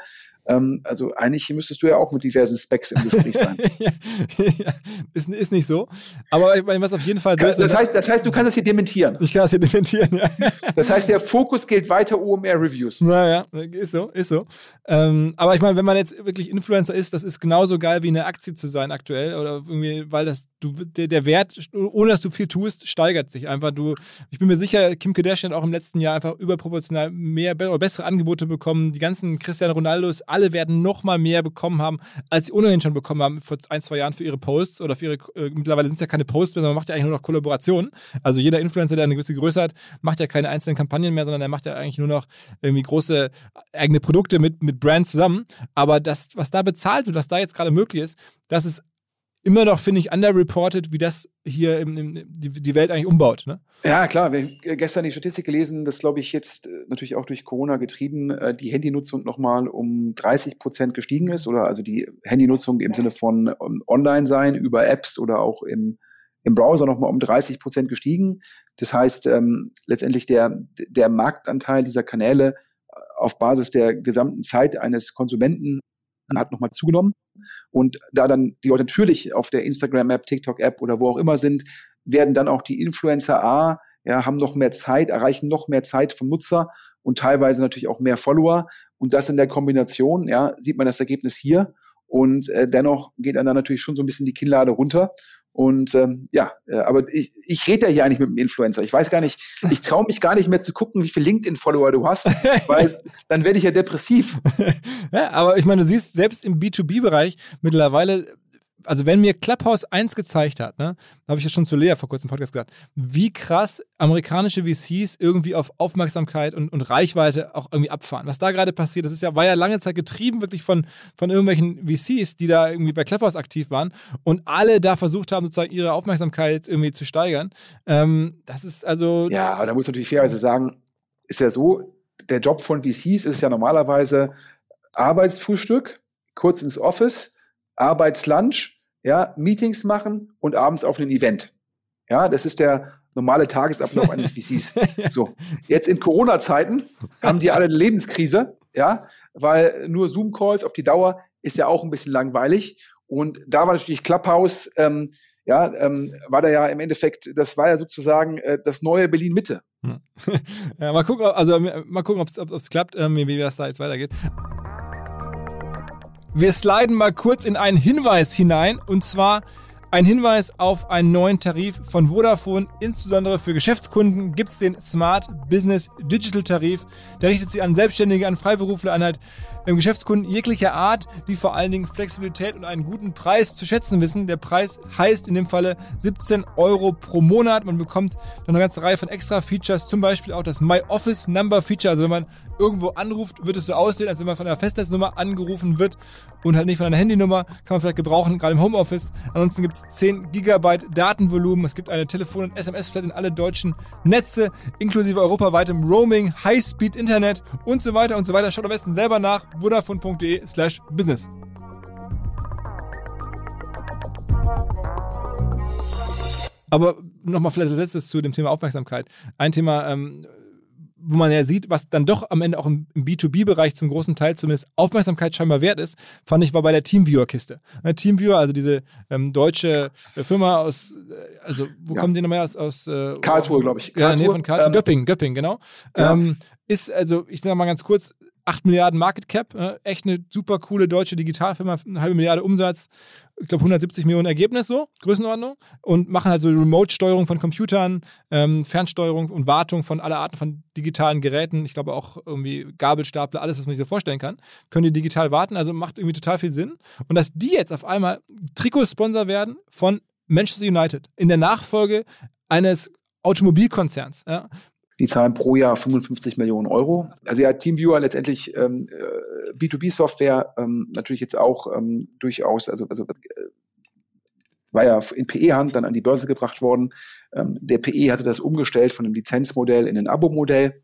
Ähm, also eigentlich müsstest du ja auch mit diversen Specs im Gespräch sein. [LAUGHS] ja, ja, ist, ist nicht so. Aber ich meine, was auf jeden Fall so ist. Das heißt, das heißt, du kannst das hier dementieren. Ich kann das hier dementieren, ja. Das heißt, der Fokus gilt weiter OMR-Reviews. Naja, ist so, ist so. Ähm, aber ich meine, wenn man jetzt wirklich Influencer ist, das ist genauso geil wie eine Aktie zu sein aktuell. Oder irgendwie, weil das, du, der, der Wert, ohne dass du viel tust, steigert sich einfach. Du, ich bin mir sicher, Kim Kardashian hat auch im letzten Jahr einfach überproportional mehr oder bessere Angebote bekommen. Die ganzen Cristiano Ronaldos, alle alle werden noch mal mehr bekommen haben, als sie ohnehin schon bekommen haben vor ein, zwei Jahren für ihre Posts oder für ihre, äh, mittlerweile sind es ja keine Posts mehr, sondern man macht ja eigentlich nur noch Kollaborationen. Also jeder Influencer, der eine gewisse Größe hat, macht ja keine einzelnen Kampagnen mehr, sondern er macht ja eigentlich nur noch irgendwie große eigene Produkte mit, mit Brands zusammen. Aber das, was da bezahlt wird, was da jetzt gerade möglich ist, das ist immer noch, finde ich, underreported, wie das hier im, im, die, die Welt eigentlich umbaut. Ne? Ja, klar. Wir haben gestern die Statistik gelesen, dass, glaube ich, jetzt äh, natürlich auch durch Corona getrieben, äh, die Handynutzung nochmal um 30 Prozent gestiegen ist. Oder also die Handynutzung im Sinne von ähm, Online-Sein über Apps oder auch im, im Browser nochmal um 30 Prozent gestiegen. Das heißt, ähm, letztendlich der, der Marktanteil dieser Kanäle äh, auf Basis der gesamten Zeit eines Konsumenten hat nochmal zugenommen. Und da dann die Leute natürlich auf der Instagram-App, TikTok-App oder wo auch immer sind, werden dann auch die Influencer A, ja, haben noch mehr Zeit, erreichen noch mehr Zeit vom Nutzer und teilweise natürlich auch mehr Follower. Und das in der Kombination, ja, sieht man das Ergebnis hier. Und äh, dennoch geht dann natürlich schon so ein bisschen die Kinnlade runter. Und ähm, ja, äh, aber ich, ich rede ja hier eigentlich mit einem Influencer. Ich weiß gar nicht, ich traue mich gar nicht mehr zu gucken, wie viele LinkedIn-Follower du hast, [LAUGHS] weil dann werde ich ja depressiv. [LAUGHS] ja, aber ich meine, du siehst selbst im B2B-Bereich mittlerweile also wenn mir Clubhouse eins gezeigt hat, ne, habe ich ja schon zu Lea vor kurzem im Podcast gesagt, wie krass amerikanische VCs irgendwie auf Aufmerksamkeit und, und Reichweite auch irgendwie abfahren. Was da gerade passiert, das ist ja, war ja lange Zeit getrieben wirklich von, von irgendwelchen VCs, die da irgendwie bei Clubhouse aktiv waren und alle da versucht haben, sozusagen ihre Aufmerksamkeit irgendwie zu steigern. Ähm, das ist also. Ja, aber da muss natürlich fairerweise sagen, ist ja so, der Job von VCs ist ja normalerweise Arbeitsfrühstück, kurz ins Office, Arbeitslunch, ja, Meetings machen und abends auf ein Event. Ja, das ist der normale Tagesablauf eines [LAUGHS] VCs. So, jetzt in Corona-Zeiten haben die alle eine Lebenskrise, ja, weil nur Zoom-Calls auf die Dauer ist ja auch ein bisschen langweilig. Und da war natürlich Clubhouse, ähm, ja, ähm, war da ja im Endeffekt, das war ja sozusagen äh, das neue Berlin-Mitte. Hm. [LAUGHS] Ja, mal gucken, also mal gucken, ob es klappt, ähm, wie das da jetzt weitergeht. Wir sliden mal kurz in einen Hinweis hinein und zwar ein Hinweis auf einen neuen Tarif von Vodafone. Insbesondere für Geschäftskunden gibt es den Smart Business Digital Tarif. Der richtet sich an Selbstständige, an Freiberufler, an halt Geschäftskunden jeglicher Art, die vor allen Dingen Flexibilität und einen guten Preis zu schätzen wissen. Der Preis heißt in dem Falle 17 Euro pro Monat. Man bekommt dann eine ganze Reihe von extra Features, zum Beispiel auch das My Office Number Feature. Also wenn man irgendwo anruft, wird es so aussehen, als wenn man von einer Festnetznummer angerufen wird und halt nicht von einer Handynummer. Kann man vielleicht gebrauchen, gerade im Homeoffice. Ansonsten gibt es 10 Gigabyte Datenvolumen. Es gibt eine Telefon- und SMS-Flat in alle deutschen Netze, inklusive europaweitem Roaming, High-Speed-Internet und so weiter und so weiter. Schaut am besten selber nach vodafone.de slash business. Aber nochmal vielleicht als letztes zu dem Thema Aufmerksamkeit. Ein Thema, ähm, wo man ja sieht, was dann doch am Ende auch im, B2B-Bereich zum großen Teil zumindest Aufmerksamkeit scheinbar wert ist, fand ich, war bei der Teamviewer-Kiste. Ne, Teamviewer, also diese ähm, deutsche äh, Firma aus, äh, also wo ja. kommen die nochmal aus? aus äh, Karlsruhe, glaube ich. Ja, in der Nähe von Karlsruhe. Ähm, Göppingen, Göppingen, genau. Ja. Ähm, ist, also ich sage mal ganz kurz, 8 Milliarden Market Cap, äh, echt eine super coole deutsche Digitalfirma, eine halbe Milliarde Umsatz, ich glaube 170 Millionen Ergebnis so, Größenordnung und machen halt so Remote-Steuerung von Computern, ähm, Fernsteuerung und Wartung von aller Arten von digitalen Geräten, ich glaube auch irgendwie Gabelstapler, alles, was man sich so vorstellen kann, können die digital warten, also macht irgendwie total viel Sinn und dass die jetzt auf einmal Trikotsponsor werden von Manchester United in der Nachfolge eines Automobilkonzerns. Ja. Die zahlen pro Jahr 55 Millionen Euro. Also ja, TeamViewer letztendlich ähm, äh, B2B-Software ähm, natürlich jetzt auch ähm, durchaus, also, also äh, war ja in PE-Hand dann an die Börse gebracht worden. Ähm, der PE hatte das umgestellt von einem Lizenzmodell in ein Abo-Modell.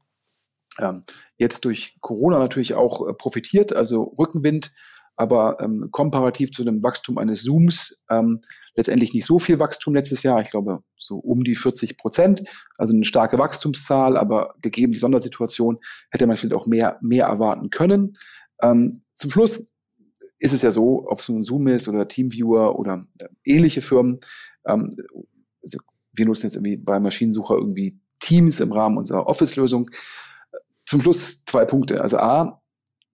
Ähm, jetzt durch Corona natürlich auch äh, profitiert, also Rückenwind aber ähm, komparativ zu dem Wachstum eines Zooms ähm, letztendlich nicht so viel Wachstum letztes Jahr. Ich glaube, so um die 40 Prozent. Also eine starke Wachstumszahl, aber gegeben die Sondersituation hätte man vielleicht auch mehr, mehr erwarten können. Ähm, zum Schluss ist es ja so, ob es nun Zoom ist oder Teamviewer oder äh, ähnliche Firmen. Ähm, also wir nutzen jetzt irgendwie bei Maschinensucher irgendwie Teams im Rahmen unserer Office-Lösung. Zum Schluss zwei Punkte. Also A,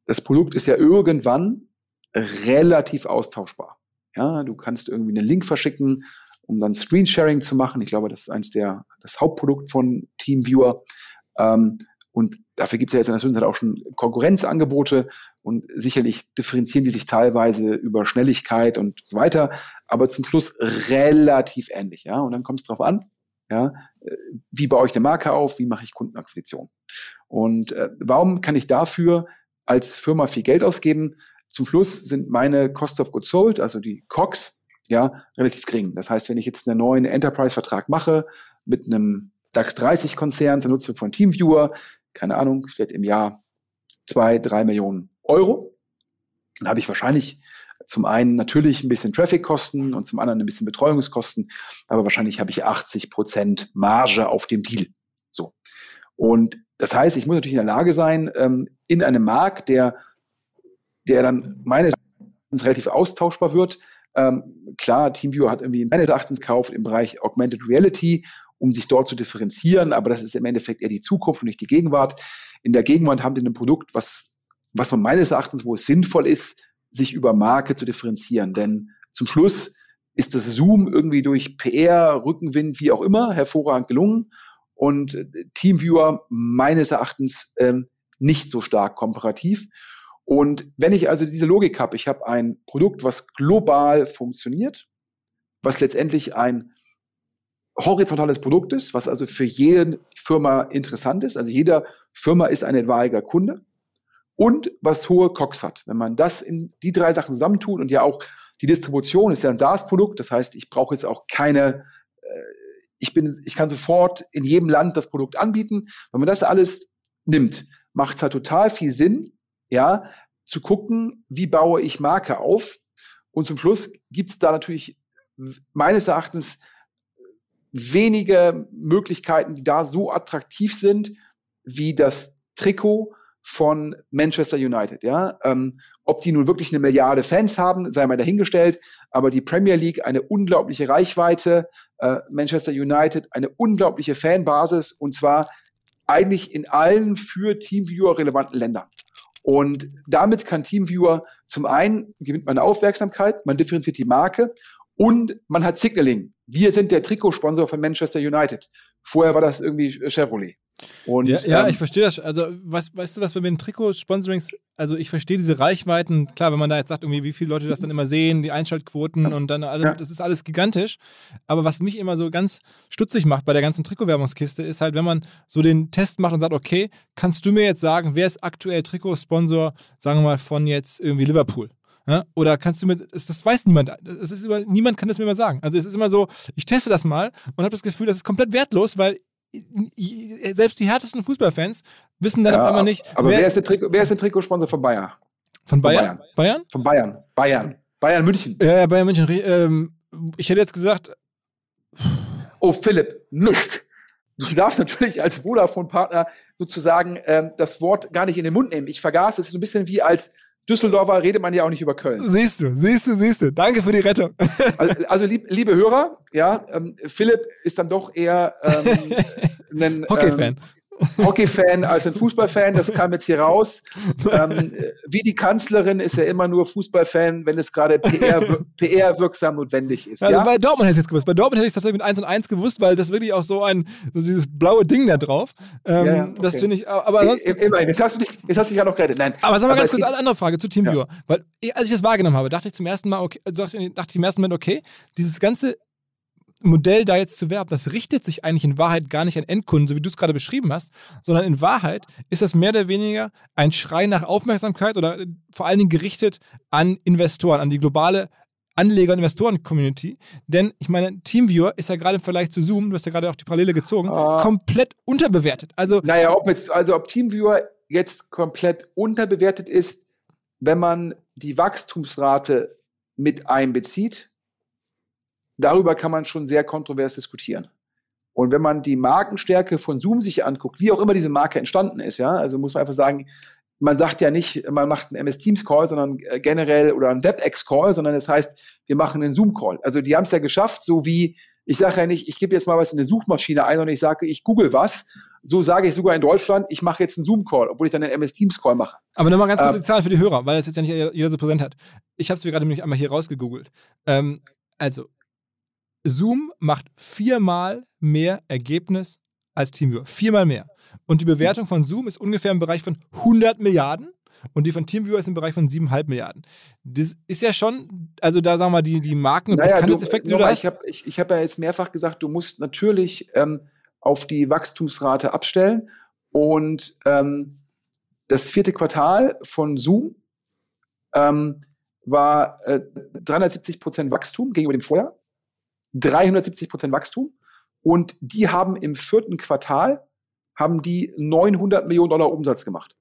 das Produkt ist ja irgendwann relativ austauschbar. Ja, du kannst irgendwie einen Link verschicken, um dann Screensharing zu machen. Ich glaube, das ist eins der, das Hauptprodukt von TeamViewer. Ähm, und dafür gibt es ja jetzt in der Zwischenzeit auch schon Konkurrenzangebote und sicherlich differenzieren die sich teilweise über Schnelligkeit und so weiter, aber zum Schluss relativ ähnlich. Ja, und dann kommt es darauf an, ja, äh, wie baue ich eine Marke auf, wie mache ich Kundenakquisition. Und äh, warum kann ich dafür als Firma viel Geld ausgeben? Zum Schluss sind meine Cost of Goods Sold, also die COX, ja, relativ gering. Das heißt, wenn ich jetzt einen neuen Enterprise-Vertrag mache mit einem DAX 30 Konzern zur Nutzung von Teamviewer, keine Ahnung, vielleicht im Jahr zwei, drei Millionen Euro, dann habe ich wahrscheinlich zum einen natürlich ein bisschen Traffic-Kosten und zum anderen ein bisschen Betreuungskosten, aber wahrscheinlich habe ich 80 Prozent Marge auf dem Deal. So. Und das heißt, ich muss natürlich in der Lage sein, ähm, in einem Markt, der der dann meines Erachtens relativ austauschbar wird. Ähm, klar, TeamViewer hat irgendwie meines Erachtens gekauft im Bereich Augmented Reality, um sich dort zu differenzieren, aber das ist im Endeffekt eher die Zukunft und nicht die Gegenwart. In der Gegenwart haben die ein Produkt, was, was man meines Erachtens, wo es sinnvoll ist, sich über Marke zu differenzieren. Denn zum Schluss ist das Zoom irgendwie durch PR, Rückenwind, wie auch immer, hervorragend gelungen. Und Teamviewer meines Erachtens ähm, nicht so stark komparativ. Und wenn ich also diese Logik habe, ich habe ein Produkt, was global funktioniert, was letztendlich ein horizontales Produkt ist, was also für jede Firma interessant ist. Also jeder Firma ist ein etwaiger Kunde und was hohe Cox hat. Wenn man das in die drei Sachen zusammentut und ja auch die Distribution ist ja ein SaaS-Produkt, das heißt, ich brauche jetzt auch keine, äh, ich bin, ich kann sofort in jedem Land das Produkt anbieten. Wenn man das alles nimmt, macht es halt total viel Sinn, ja, zu gucken, wie baue ich Marke auf. Und zum Schluss gibt es da natürlich meines Erachtens wenige Möglichkeiten, die da so attraktiv sind, wie das Trikot von Manchester United. Ja? Ähm, ob die nun wirklich eine Milliarde Fans haben, sei mal dahingestellt, aber die Premier League eine unglaubliche Reichweite, äh, Manchester United eine unglaubliche Fanbasis und zwar eigentlich in allen für Teamviewer relevanten Ländern. Und damit kann Teamviewer zum einen gewinnt man Aufmerksamkeit, man differenziert die Marke und man hat Signaling. Wir sind der Trikotsponsor von Manchester United. Vorher war das irgendwie Chevrolet. Und, ja, ja ähm, ich verstehe das. Also, was, weißt du, was bei den Trikotsponsorings, also ich verstehe diese Reichweiten, klar, wenn man da jetzt sagt, irgendwie, wie viele Leute das dann immer sehen, die Einschaltquoten und dann, also, ja. das ist alles gigantisch. Aber was mich immer so ganz stutzig macht bei der ganzen Trikotwerbungskiste, ist halt, wenn man so den Test macht und sagt, okay, kannst du mir jetzt sagen, wer ist aktuell Trikotsponsor, sagen wir mal, von jetzt irgendwie Liverpool? Ja? Oder kannst du mir, das, weiß niemand, das ist immer, niemand kann das mir mal sagen. Also es ist immer so, ich teste das mal und habe das Gefühl, das ist komplett wertlos, weil selbst die härtesten Fußballfans wissen dann ja, auf einmal nicht. Aber wer, wer ist der, Trikot, wer ist der Trikotsponsor von Bayern? Von Bayern? Von Bayern? Von Bayern. Bayern. Bayern München. Ja, Bayern München. Ähm, ich hätte jetzt gesagt. Oh, Philipp, nicht. Du darfst natürlich als Vodafone-Partner sozusagen ähm, das Wort gar nicht in den Mund nehmen. Ich vergaß, es ist so ein bisschen wie als Düsseldorfer redet man ja auch nicht über Köln. Siehst du, siehst du, siehst du. Danke für die Rettung. Also, also lieb, liebe Hörer, ja, ähm, Philipp ist dann doch eher ähm, [LAUGHS] ein Hockey-Fan. Ähm, Hockey-Fan als ein Fußballfan, das kam jetzt hier raus. [LAUGHS] Ähm, wie die Kanzlerin ist er immer nur Fußballfan, wenn es gerade PR, PR wirksam notwendig ist. Also ja? bei Dortmund hätte ich es gewusst. Bei Dortmund hätte ich das mit 1 und 1 gewusst, weil das wirklich auch so ein, so dieses blaue Ding da drauf. Ähm, ja, okay. Das finde ich, aber sonst, Immerhin, jetzt hast du dich, jetzt hast du dich ja noch gerettet. Nein. Aber sag mal ganz kurz eine andere Frage zu Teamviewer. Weil, als ich das wahrgenommen habe, dachte ich zum ersten Mal, okay, dachte ich im ersten Moment, okay, dieses ganze Modell da jetzt zu werben, das richtet sich eigentlich in Wahrheit gar nicht an Endkunden, so wie du es gerade beschrieben hast, sondern in Wahrheit ist das mehr oder weniger ein Schrei nach Aufmerksamkeit oder äh, vor allen Dingen gerichtet an Investoren, an die globale Anleger- und Investoren-Community. Denn ich meine, Teamviewer ist ja gerade im Vergleich zu Zoom, du hast ja gerade auch die Parallele gezogen, uh, komplett unterbewertet. Also, naja, ob jetzt, also ob Teamviewer jetzt komplett unterbewertet ist, wenn man die Wachstumsrate mit einbezieht, darüber kann man schon sehr kontrovers diskutieren. Und wenn man die Markenstärke von Zoom sich anguckt, wie auch immer diese Marke entstanden ist, ja, also muss man einfach sagen, man sagt ja nicht, man macht einen MS Teams Call, sondern äh, generell oder einen WebEx Call, sondern das heißt, wir machen einen Zoom Call. Also die haben es ja geschafft, so wie ich sage ja nicht, ich gebe jetzt mal was in eine Suchmaschine ein und ich sage, ich google was. So sage ich sogar in Deutschland, ich mache jetzt einen Zoom Call, obwohl ich dann einen MS Teams Call mache. Aber nochmal ganz kurz ähm, die Zahlen für die Hörer, weil das jetzt ja nicht jeder so präsent hat. Ich habe es mir gerade nämlich einmal hier rausgegoogelt. Ähm, also Zoom macht viermal mehr Ergebnis als TeamViewer. Viermal mehr. Und die Bewertung von Zoom ist ungefähr im Bereich von 100 Milliarden und die von TeamViewer ist im Bereich von 7,5 Milliarden. Das ist ja schon, also da sagen wir die, die Marken und naja, Bekanntheitseffekte, die du hast. Ich habe ich, ich hab ja jetzt mehrfach gesagt, du musst natürlich ähm, auf die Wachstumsrate abstellen und ähm, das vierte Quartal von Zoom ähm, war äh, 370 Prozent Wachstum gegenüber dem Vorjahr. 370 Prozent Wachstum. Und die haben im vierten Quartal haben die 900 Millionen Dollar Umsatz gemacht.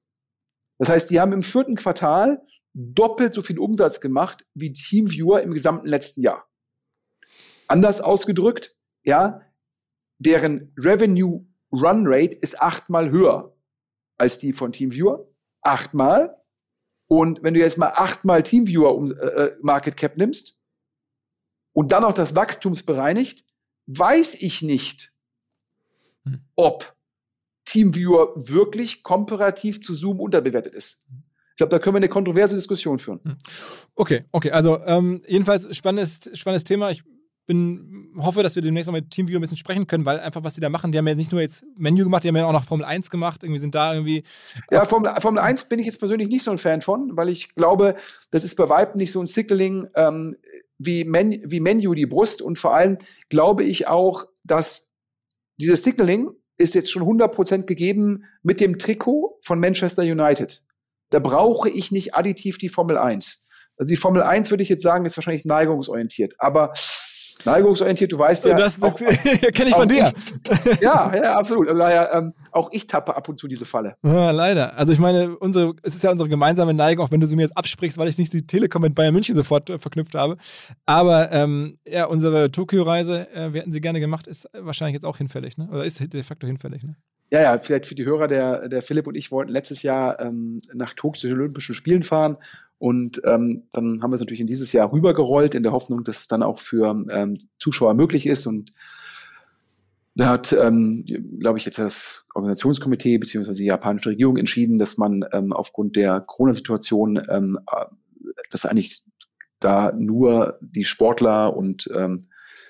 Das heißt, die haben im vierten Quartal doppelt so viel Umsatz gemacht wie TeamViewer im gesamten letzten Jahr. Anders ausgedrückt, ja, deren Revenue Run Rate ist achtmal höher als die von TeamViewer. Achtmal. Und wenn du jetzt mal achtmal TeamViewer um, äh, äh Market Cap nimmst, und dann auch das Wachstumsbereinigt, weiß ich nicht, hm. ob TeamViewer wirklich komparativ zu Zoom unterbewertet ist. Ich glaube, da können wir eine kontroverse Diskussion führen. Hm. Okay, okay. Also ähm, jedenfalls spannendes, spannendes Thema. Ich bin, hoffe, dass wir demnächst noch mit TeamViewer ein bisschen sprechen können, weil einfach, was die da machen, die haben ja nicht nur jetzt Menü gemacht, die haben ja auch noch Formel 1 gemacht, irgendwie sind da irgendwie. Ja, Formel, Formel 1 bin ich jetzt persönlich nicht so ein Fan von, weil ich glaube, das ist bei Weitem nicht so ein Signaling ähm, wie, Men, wie Menu die Brust und vor allem glaube ich auch, dass dieses Signaling ist jetzt schon 100% gegeben mit dem Trikot von Manchester United. Da brauche ich nicht additiv die Formel 1. Also die Formel 1 würde ich jetzt sagen, ist wahrscheinlich neigungsorientiert. Aber Neigungsorientiert, du weißt ja. Das, das [LAUGHS] kenne ich von dir. Ich, ja, ja, absolut. Also daher, ähm, auch ich tappe ab und zu diese Falle. Ja, leider. Also ich meine, unsere, es ist ja unsere gemeinsame Neigung, auch wenn du sie mir jetzt absprichst, weil ich nicht die Telekom mit Bayern München sofort äh, verknüpft habe. Aber ähm, ja, unsere Tokio-Reise, äh, wir hätten sie gerne gemacht, ist wahrscheinlich jetzt auch hinfällig, ne? Oder ist de facto hinfällig, ne? Ja, ja, vielleicht für die Hörer, der, der Philipp und ich wollten letztes Jahr ähm, nach Tokio zu den Olympischen Spielen fahren und ähm, dann haben wir es natürlich in dieses Jahr rübergerollt, in der Hoffnung, dass es dann auch für ähm, Zuschauer möglich ist. Und da hat, ähm, glaube ich, jetzt das Organisationskomitee bzw. die japanische Regierung entschieden, dass man ähm, aufgrund der Corona-Situation, ähm, äh, dass eigentlich da nur die Sportler und ähm,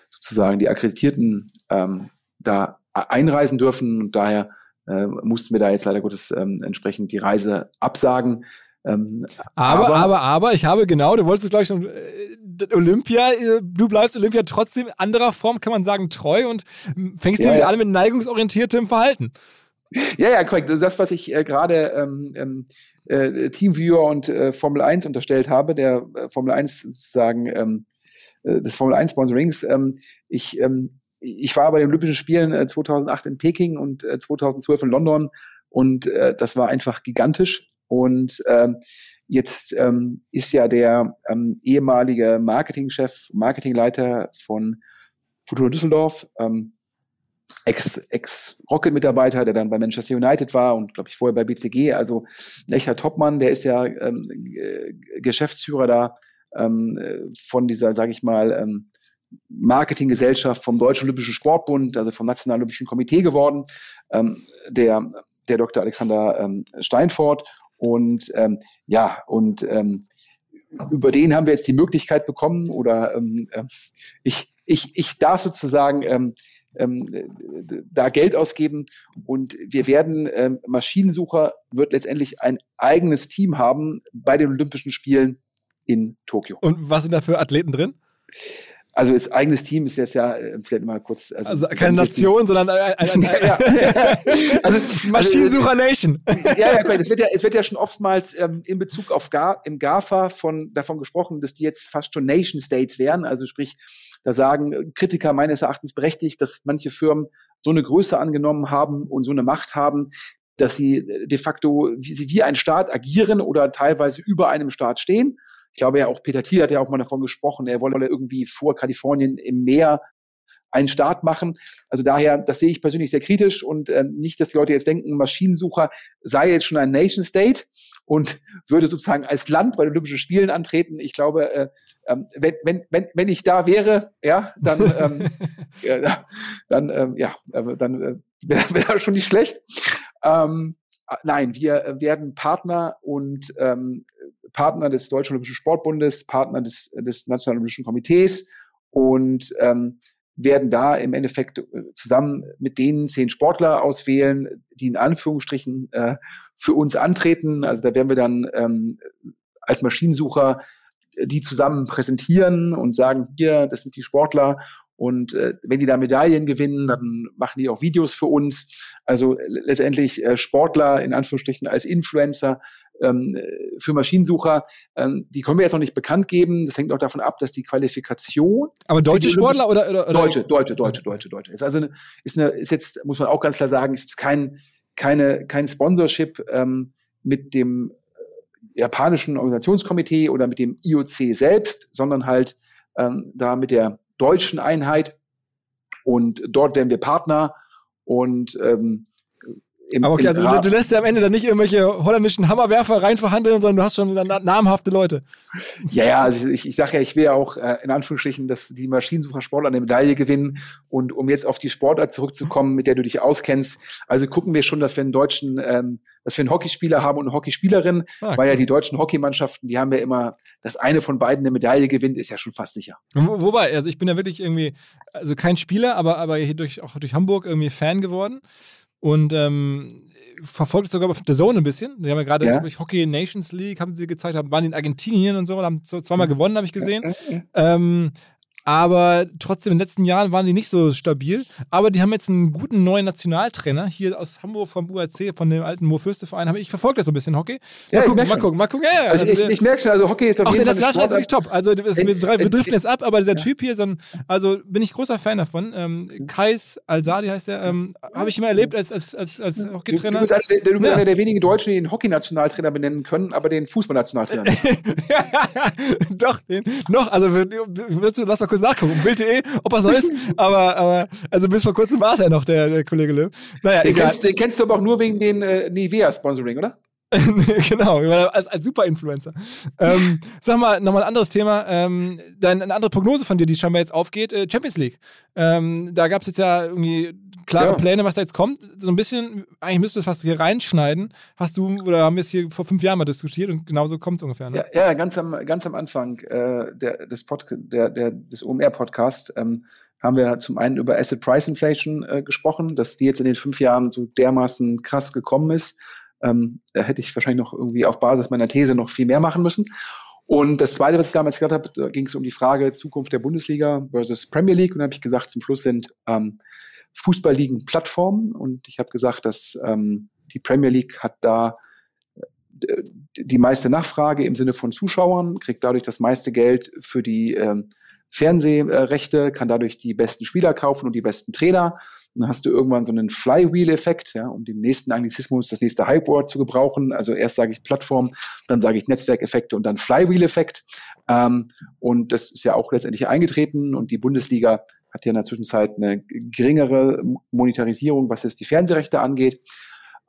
sozusagen die Akkreditierten ähm, da einreisen dürfen. Und daher äh, mussten wir da jetzt leider Gottes ähm, entsprechend die Reise absagen. Ähm, aber, aber, aber, aber, ich habe genau, du wolltest gleich schon, äh, Olympia, äh, du bleibst Olympia trotzdem anderer Form, kann man sagen, treu und hm, fängst ja, hier wieder ja. an mit neigungsorientiertem Verhalten. Ja, ja, korrekt. Das, was ich äh, gerade ähm, ähm äh, Teamviewer und äh, Formel 1 unterstellt habe, der äh, Formel 1 sozusagen ähm, des Formel 1 Sponsorings. Ähm, ich, ähm, ich war bei den Olympischen Spielen 2008 in Peking und 2012 in London und das war einfach gigantisch. Und ähm, jetzt ähm, ist ja der ähm, ehemalige Marketingchef, Marketingleiter von Futura Düsseldorf, ähm, Ex-Rocket-Mitarbeiter, der dann bei Manchester United war und glaube ich vorher bei BCG, also ein echter Topmann, der ist ja ähm, Geschäftsführer da ähm, von dieser, sage ich mal, ähm, Marketinggesellschaft vom Deutschen Olympischen Sportbund, also vom Nationalen Olympischen Komitee geworden, ähm, der, der Dr. Alexander ähm, Steinfort und ähm, ja, und ähm, über den haben wir jetzt die Möglichkeit bekommen oder ähm, äh, ich, ich, ich darf sozusagen ähm, ähm, da Geld ausgeben und wir werden, ähm, Maschinensucher wird letztendlich ein eigenes Team haben bei den Olympischen Spielen in Tokio. Und was sind da für Athleten drin? Also das eigenes Team ist jetzt ja äh, vielleicht mal kurz. Also, also keine Nation, sondern ein, ein, [LAUGHS] ja. [LAUGHS] also, Maschinensucher also, Nation. ja, ja, es wird ja, es wird ja schon oftmals ähm, in Bezug auf Gar, im GAFA von, davon gesprochen, dass die jetzt fast schon Nation States wären. Also sprich, da sagen Kritiker meines Erachtens berechtigt, dass manche Firmen so eine Größe angenommen haben und so eine Macht haben, dass sie de facto wie sie wie ein Staat agieren oder teilweise über einem Staat stehen ich glaube ja auch Peter Thiel hat ja auch mal davon gesprochen, er wolle irgendwie vor Kalifornien im Meer einen Start machen. Also daher, das sehe ich persönlich sehr kritisch und äh, nicht, dass die Leute jetzt denken, Maschinensucher sei jetzt schon ein Nation State und würde sozusagen als Land bei den Olympischen Spielen antreten. Ich glaube, äh, äh, wenn, wenn, wenn, wenn ich da wäre, ja, dann, ähm, [LAUGHS] ja, dann, ähm, ja, dann äh, [LAUGHS] wäre wär schon nicht schlecht. Ähm, nein, wir werden Partner und ähm, Partner des Deutschen Olympischen Sportbundes, Partner des, des Nationalen Olympischen Komitees und ähm, werden da im Endeffekt äh, zusammen mit den zehn Sportler auswählen, die in Anführungsstrichen äh, für uns antreten. Also da werden wir dann ähm, als Maschinensucher die zusammen präsentieren und sagen, hier, das sind die Sportler und äh, wenn die da Medaillen gewinnen, dann machen die auch Videos für uns. Also letztendlich äh, Sportler in Anführungsstrichen als Influencer ähm, für Maschinensucher. Ähm, die können wir jetzt noch nicht bekannt geben. Das hängt auch davon ab, dass die Qualifikation. Aber deutsche Sportler oder, oder, oder, Deutsche, deutsche, deutsche, deutsche, deutsche. Ist also eine, ist eine, ist jetzt muss man auch ganz klar sagen, ist kein keine kein Sponsorship ähm, mit dem äh, japanischen Organisationskomitee oder mit dem IOC selbst, sondern halt ähm, da mit der deutschen Einheit. Und dort werden wir Partner. Und ähm, im, Aber okay, also du, du, lässt ja am Ende dann nicht irgendwelche holländischen Hammerwerfer reinverhandeln, sondern du hast schon namhafte Leute. Ja, ja, also ich, ich sage ja, ich will ja auch äh, in Anführungsstrichen, dass die Maschinensucher-Sportler eine Medaille gewinnen. Und um jetzt auf die Sportart zurückzukommen, mit der du dich auskennst, also gucken wir schon, dass wir einen deutschen, ähm, dass wir einen Hockeyspieler haben und eine Hockeyspielerin, ah, weil ja die deutschen Hockeymannschaften, die haben ja immer, dass eine von beiden eine Medaille gewinnt, ist ja schon fast sicher. Wo, wobei, also ich bin ja wirklich irgendwie, also kein Spieler, aber, aber hier durch, auch durch Hamburg irgendwie Fan geworden und ähm, verfolgt es sogar auf der Zone ein bisschen. Die haben ja gerade ja. Hockey Nations League, haben sie gezeigt, haben, waren in Argentinien und so, haben zweimal gewonnen, habe ich gesehen. Ähm, aber trotzdem in den letzten Jahren waren die nicht so stabil. Aber die haben jetzt einen guten neuen Nationaltrainer hier aus Hamburg vom UAC, von dem alten Moorfürste-Verein. Ich verfolge das so ein bisschen Hockey. Mal Ja, gucken, mal gucken, mal gucken. Ja, ja, Also, also ich, der- ich merke schon, also Hockey ist auf auch der jeden Fall eine Nationaltrainer ist wirklich top. Also das, wir, drei- wir driften jetzt ab, aber dieser. Typ hier, so ein, also bin ich großer Fan davon. Ähm, Kais Al-Sadi heißt der, ähm, habe ich immer erlebt als, als, als, als Du, du Hockeytrainer. bist, einer, der, du bist einer der wenigen Deutschen, die den Hockey-Nationaltrainer benennen können, aber den Fußball-Nationaltrainer nicht. [LAUGHS] Doch, den, noch, also wir- würdest du, lass mal kurz nachgucken, Bild.de, ob was Neues, [LAUGHS] aber, aber, also bis vor kurzem war es ja noch, der, der Kollege Löw. Naja, Den egal. kennst, den kennst du aber auch nur wegen den äh, Nivea-Sponsoring, oder? [LAUGHS] genau, als, als Super-Influencer. Ähm, sag mal, nochmal ein anderes Thema. Ähm, dein, eine andere Prognose von dir, die scheinbar jetzt aufgeht, äh, Champions League. Ähm, da gab es jetzt ja irgendwie klare Ja. Pläne, was da jetzt kommt. So ein bisschen, eigentlich müsste das fast hier reinschneiden. Hast du, oder haben wir es hier vor fünf Jahren mal diskutiert und genauso kommt es ungefähr, ne? Ja, ja ganz, am, ganz am Anfang äh, der, des, Pod der, der, des OMR-Podcasts ähm, haben wir zum einen über Asset Price Inflation äh, gesprochen, dass die jetzt in den fünf Jahren so dermaßen krass gekommen ist. Ähm, da hätte ich wahrscheinlich noch irgendwie auf Basis meiner These noch viel mehr machen müssen. Und das Zweite, was ich damals gesagt habe, da ging es um die Frage Zukunft der Bundesliga versus Premier League. Und da habe ich gesagt, zum Schluss sind ähm, Fußballligen Plattformen. Und ich habe gesagt, dass ähm, die Premier League hat da äh, die meiste Nachfrage im Sinne von Zuschauern, kriegt dadurch das meiste Geld für die ähm, Fernsehrechte, kann dadurch die besten Spieler kaufen und die besten Trainer. Und dann hast du irgendwann so einen Flywheel-Effekt, ja, um den nächsten Anglizismus, das nächste Hype-Word zu gebrauchen. Also erst sage ich Plattform, dann sage ich Netzwerkeffekte und dann Flywheel-Effekt. Ähm, und das ist ja auch letztendlich eingetreten und die Bundesliga hat ja in der Zwischenzeit eine geringere Monetarisierung, was jetzt die Fernsehrechte angeht.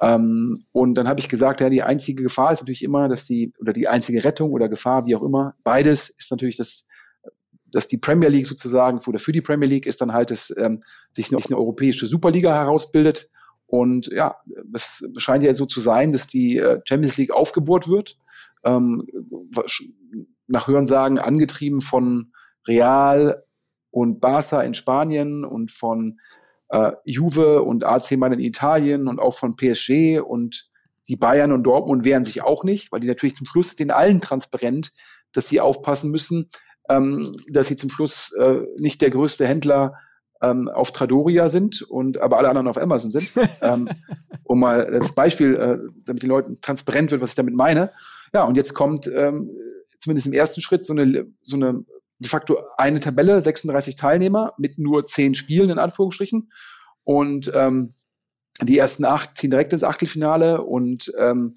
Ähm, und dann habe ich gesagt, ja, die einzige Gefahr ist natürlich immer, dass die, oder die einzige Rettung oder Gefahr, wie auch immer, beides ist natürlich das, dass die Premier League sozusagen, oder für die Premier League ist dann halt, dass ähm, sich noch eine europäische Superliga herausbildet. Und ja, es scheint ja so zu sein, dass die äh, Champions League aufgebohrt wird. Ähm, nach Hörensagen angetrieben von Real und Barca in Spanien und von äh, Juve und AC Mailand in Italien und auch von PSG und die Bayern und Dortmund wehren sich auch nicht, weil die natürlich zum Schluss den allen transparent, dass sie aufpassen müssen, ähm, dass sie zum Schluss äh, nicht der größte Händler ähm, auf Tradoria sind und aber alle anderen auf Amazon sind. [LAUGHS] ähm, um mal das Beispiel, äh, damit den Leuten transparent wird, was ich damit meine. Ja, und jetzt kommt ähm, zumindest im ersten Schritt so eine, so eine de facto eine Tabelle, 36 Teilnehmer mit nur zehn Spielen in Anführungsstrichen. Und ähm, die ersten acht ziehen direkt ins Achtelfinale und ähm,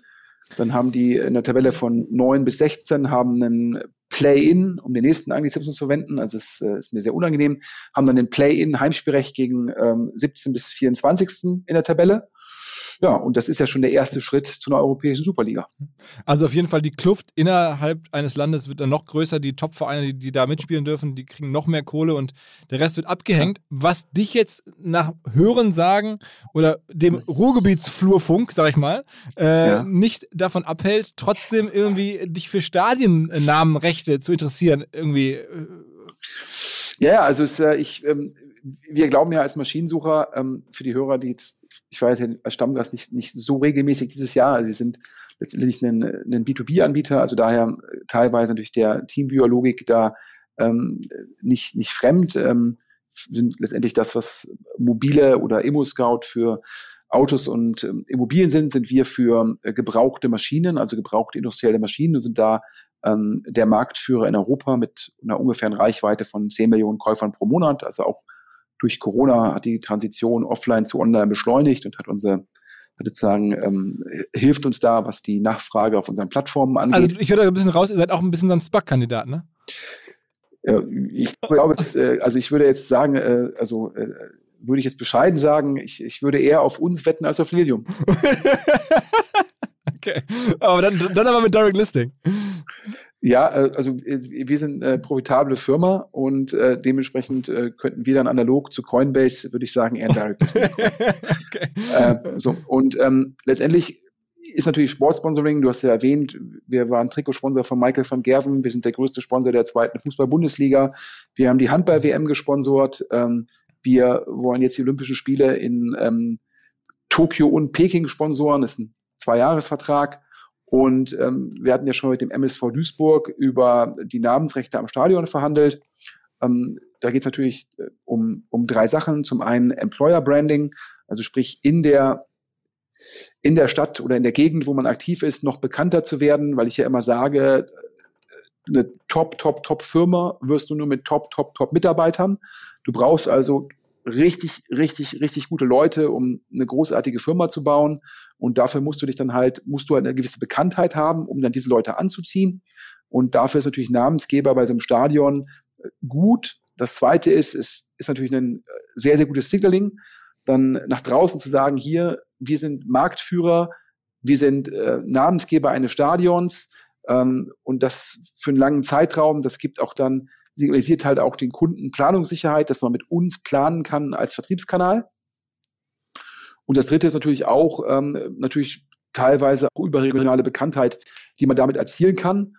dann haben die in der Tabelle von 9 bis 16 haben einen Play-In, um den nächsten Anglizismus zu verwenden, also es äh, ist mir sehr unangenehm, haben dann den Play-In Heimspielrecht gegen ähm, 17 bis 24. in der Tabelle. Ja, und das ist ja schon der erste Schritt zu einer europäischen Superliga. Also auf jeden Fall die Kluft innerhalb eines Landes wird dann noch größer. Die Top-Vereine, die, die da mitspielen dürfen, die kriegen noch mehr Kohle und der Rest wird abgehängt. Was dich jetzt nach Hören sagen oder dem Ruhrgebietsflurfunk, sag ich mal, äh, Ja. nicht davon abhält, trotzdem irgendwie dich für Stadionnamenrechte zu interessieren. Irgendwie. äh, Ja, ja, also es, äh, ich, ähm, wir glauben ja als Maschinensucher, ähm, für die Hörer, die jetzt, ich war jetzt als Stammgast nicht, nicht so regelmäßig dieses Jahr, also wir sind letztendlich ein, ein B2B-Anbieter, also daher äh, teilweise natürlich der Teamviewer-Logik da ähm, nicht, nicht fremd, ähm, sind letztendlich das, was mobile oder Immo-Scout für Autos und ähm, Immobilien sind, sind wir für äh, gebrauchte Maschinen, also gebrauchte industrielle Maschinen und sind da ähm, der Marktführer in Europa mit einer ungefähren Reichweite von 10 Millionen Käufern pro Monat. Also auch durch Corona hat die Transition offline zu online beschleunigt und hat unsere, würde ich sagen, ähm, hilft uns da, was die Nachfrage auf unseren Plattformen angeht. Also ich höre da ein bisschen raus, ihr seid auch ein bisschen so ein Spack-Kandidat, ne? Äh, ich glaube, äh, also ich würde jetzt sagen, äh, also äh, würde ich jetzt bescheiden sagen, ich, ich würde eher auf uns wetten als auf Lilium. [LAUGHS] okay. Aber dann, dann aber mit Direct Listing. Ja, äh, also äh, wir sind eine profitable Firma und äh, dementsprechend äh, könnten wir dann analog zu Coinbase, würde ich sagen, eher Direct [LAUGHS] okay. äh, so, und ähm, letztendlich ist natürlich Sportsponsoring, du hast ja erwähnt, wir waren Trikotsponsor von Michael van Gerven, wir sind der größte Sponsor der zweiten Fußball-Bundesliga, wir haben die Handball-WM gesponsort, ähm, wir wollen jetzt die Olympischen Spiele in ähm, Tokio und Peking sponsoren, das ist ein Zweijahresvertrag. Und ähm, wir hatten ja schon mit dem MSV Duisburg über die Namensrechte am Stadion verhandelt. Ähm, da geht es natürlich äh, um, um drei Sachen. Zum einen Employer Branding, also sprich in der in der Stadt oder in der Gegend, wo man aktiv ist, noch bekannter zu werden, weil ich ja immer sage, eine Top, Top, Top Firma wirst du nur mit Top, Top, Top Mitarbeitern. Du brauchst also richtig, richtig, richtig gute Leute, um eine großartige Firma zu bauen. Und dafür musst du dich dann halt, musst du halt eine gewisse Bekanntheit haben, um dann diese Leute anzuziehen. Und dafür ist natürlich Namensgeber bei so einem Stadion äh, gut. Das zweite ist, ist, ist natürlich ein äh, sehr, sehr gutes Signaling. Dann nach draußen zu sagen, hier, wir sind Marktführer, wir sind äh, Namensgeber eines Stadions ähm, und das für einen langen Zeitraum. Das gibt auch dann signalisiert halt auch den Kunden Planungssicherheit, dass man mit uns planen kann als Vertriebskanal. Und das dritte ist natürlich auch ähm, natürlich teilweise auch überregionale Bekanntheit, die man damit erzielen kann.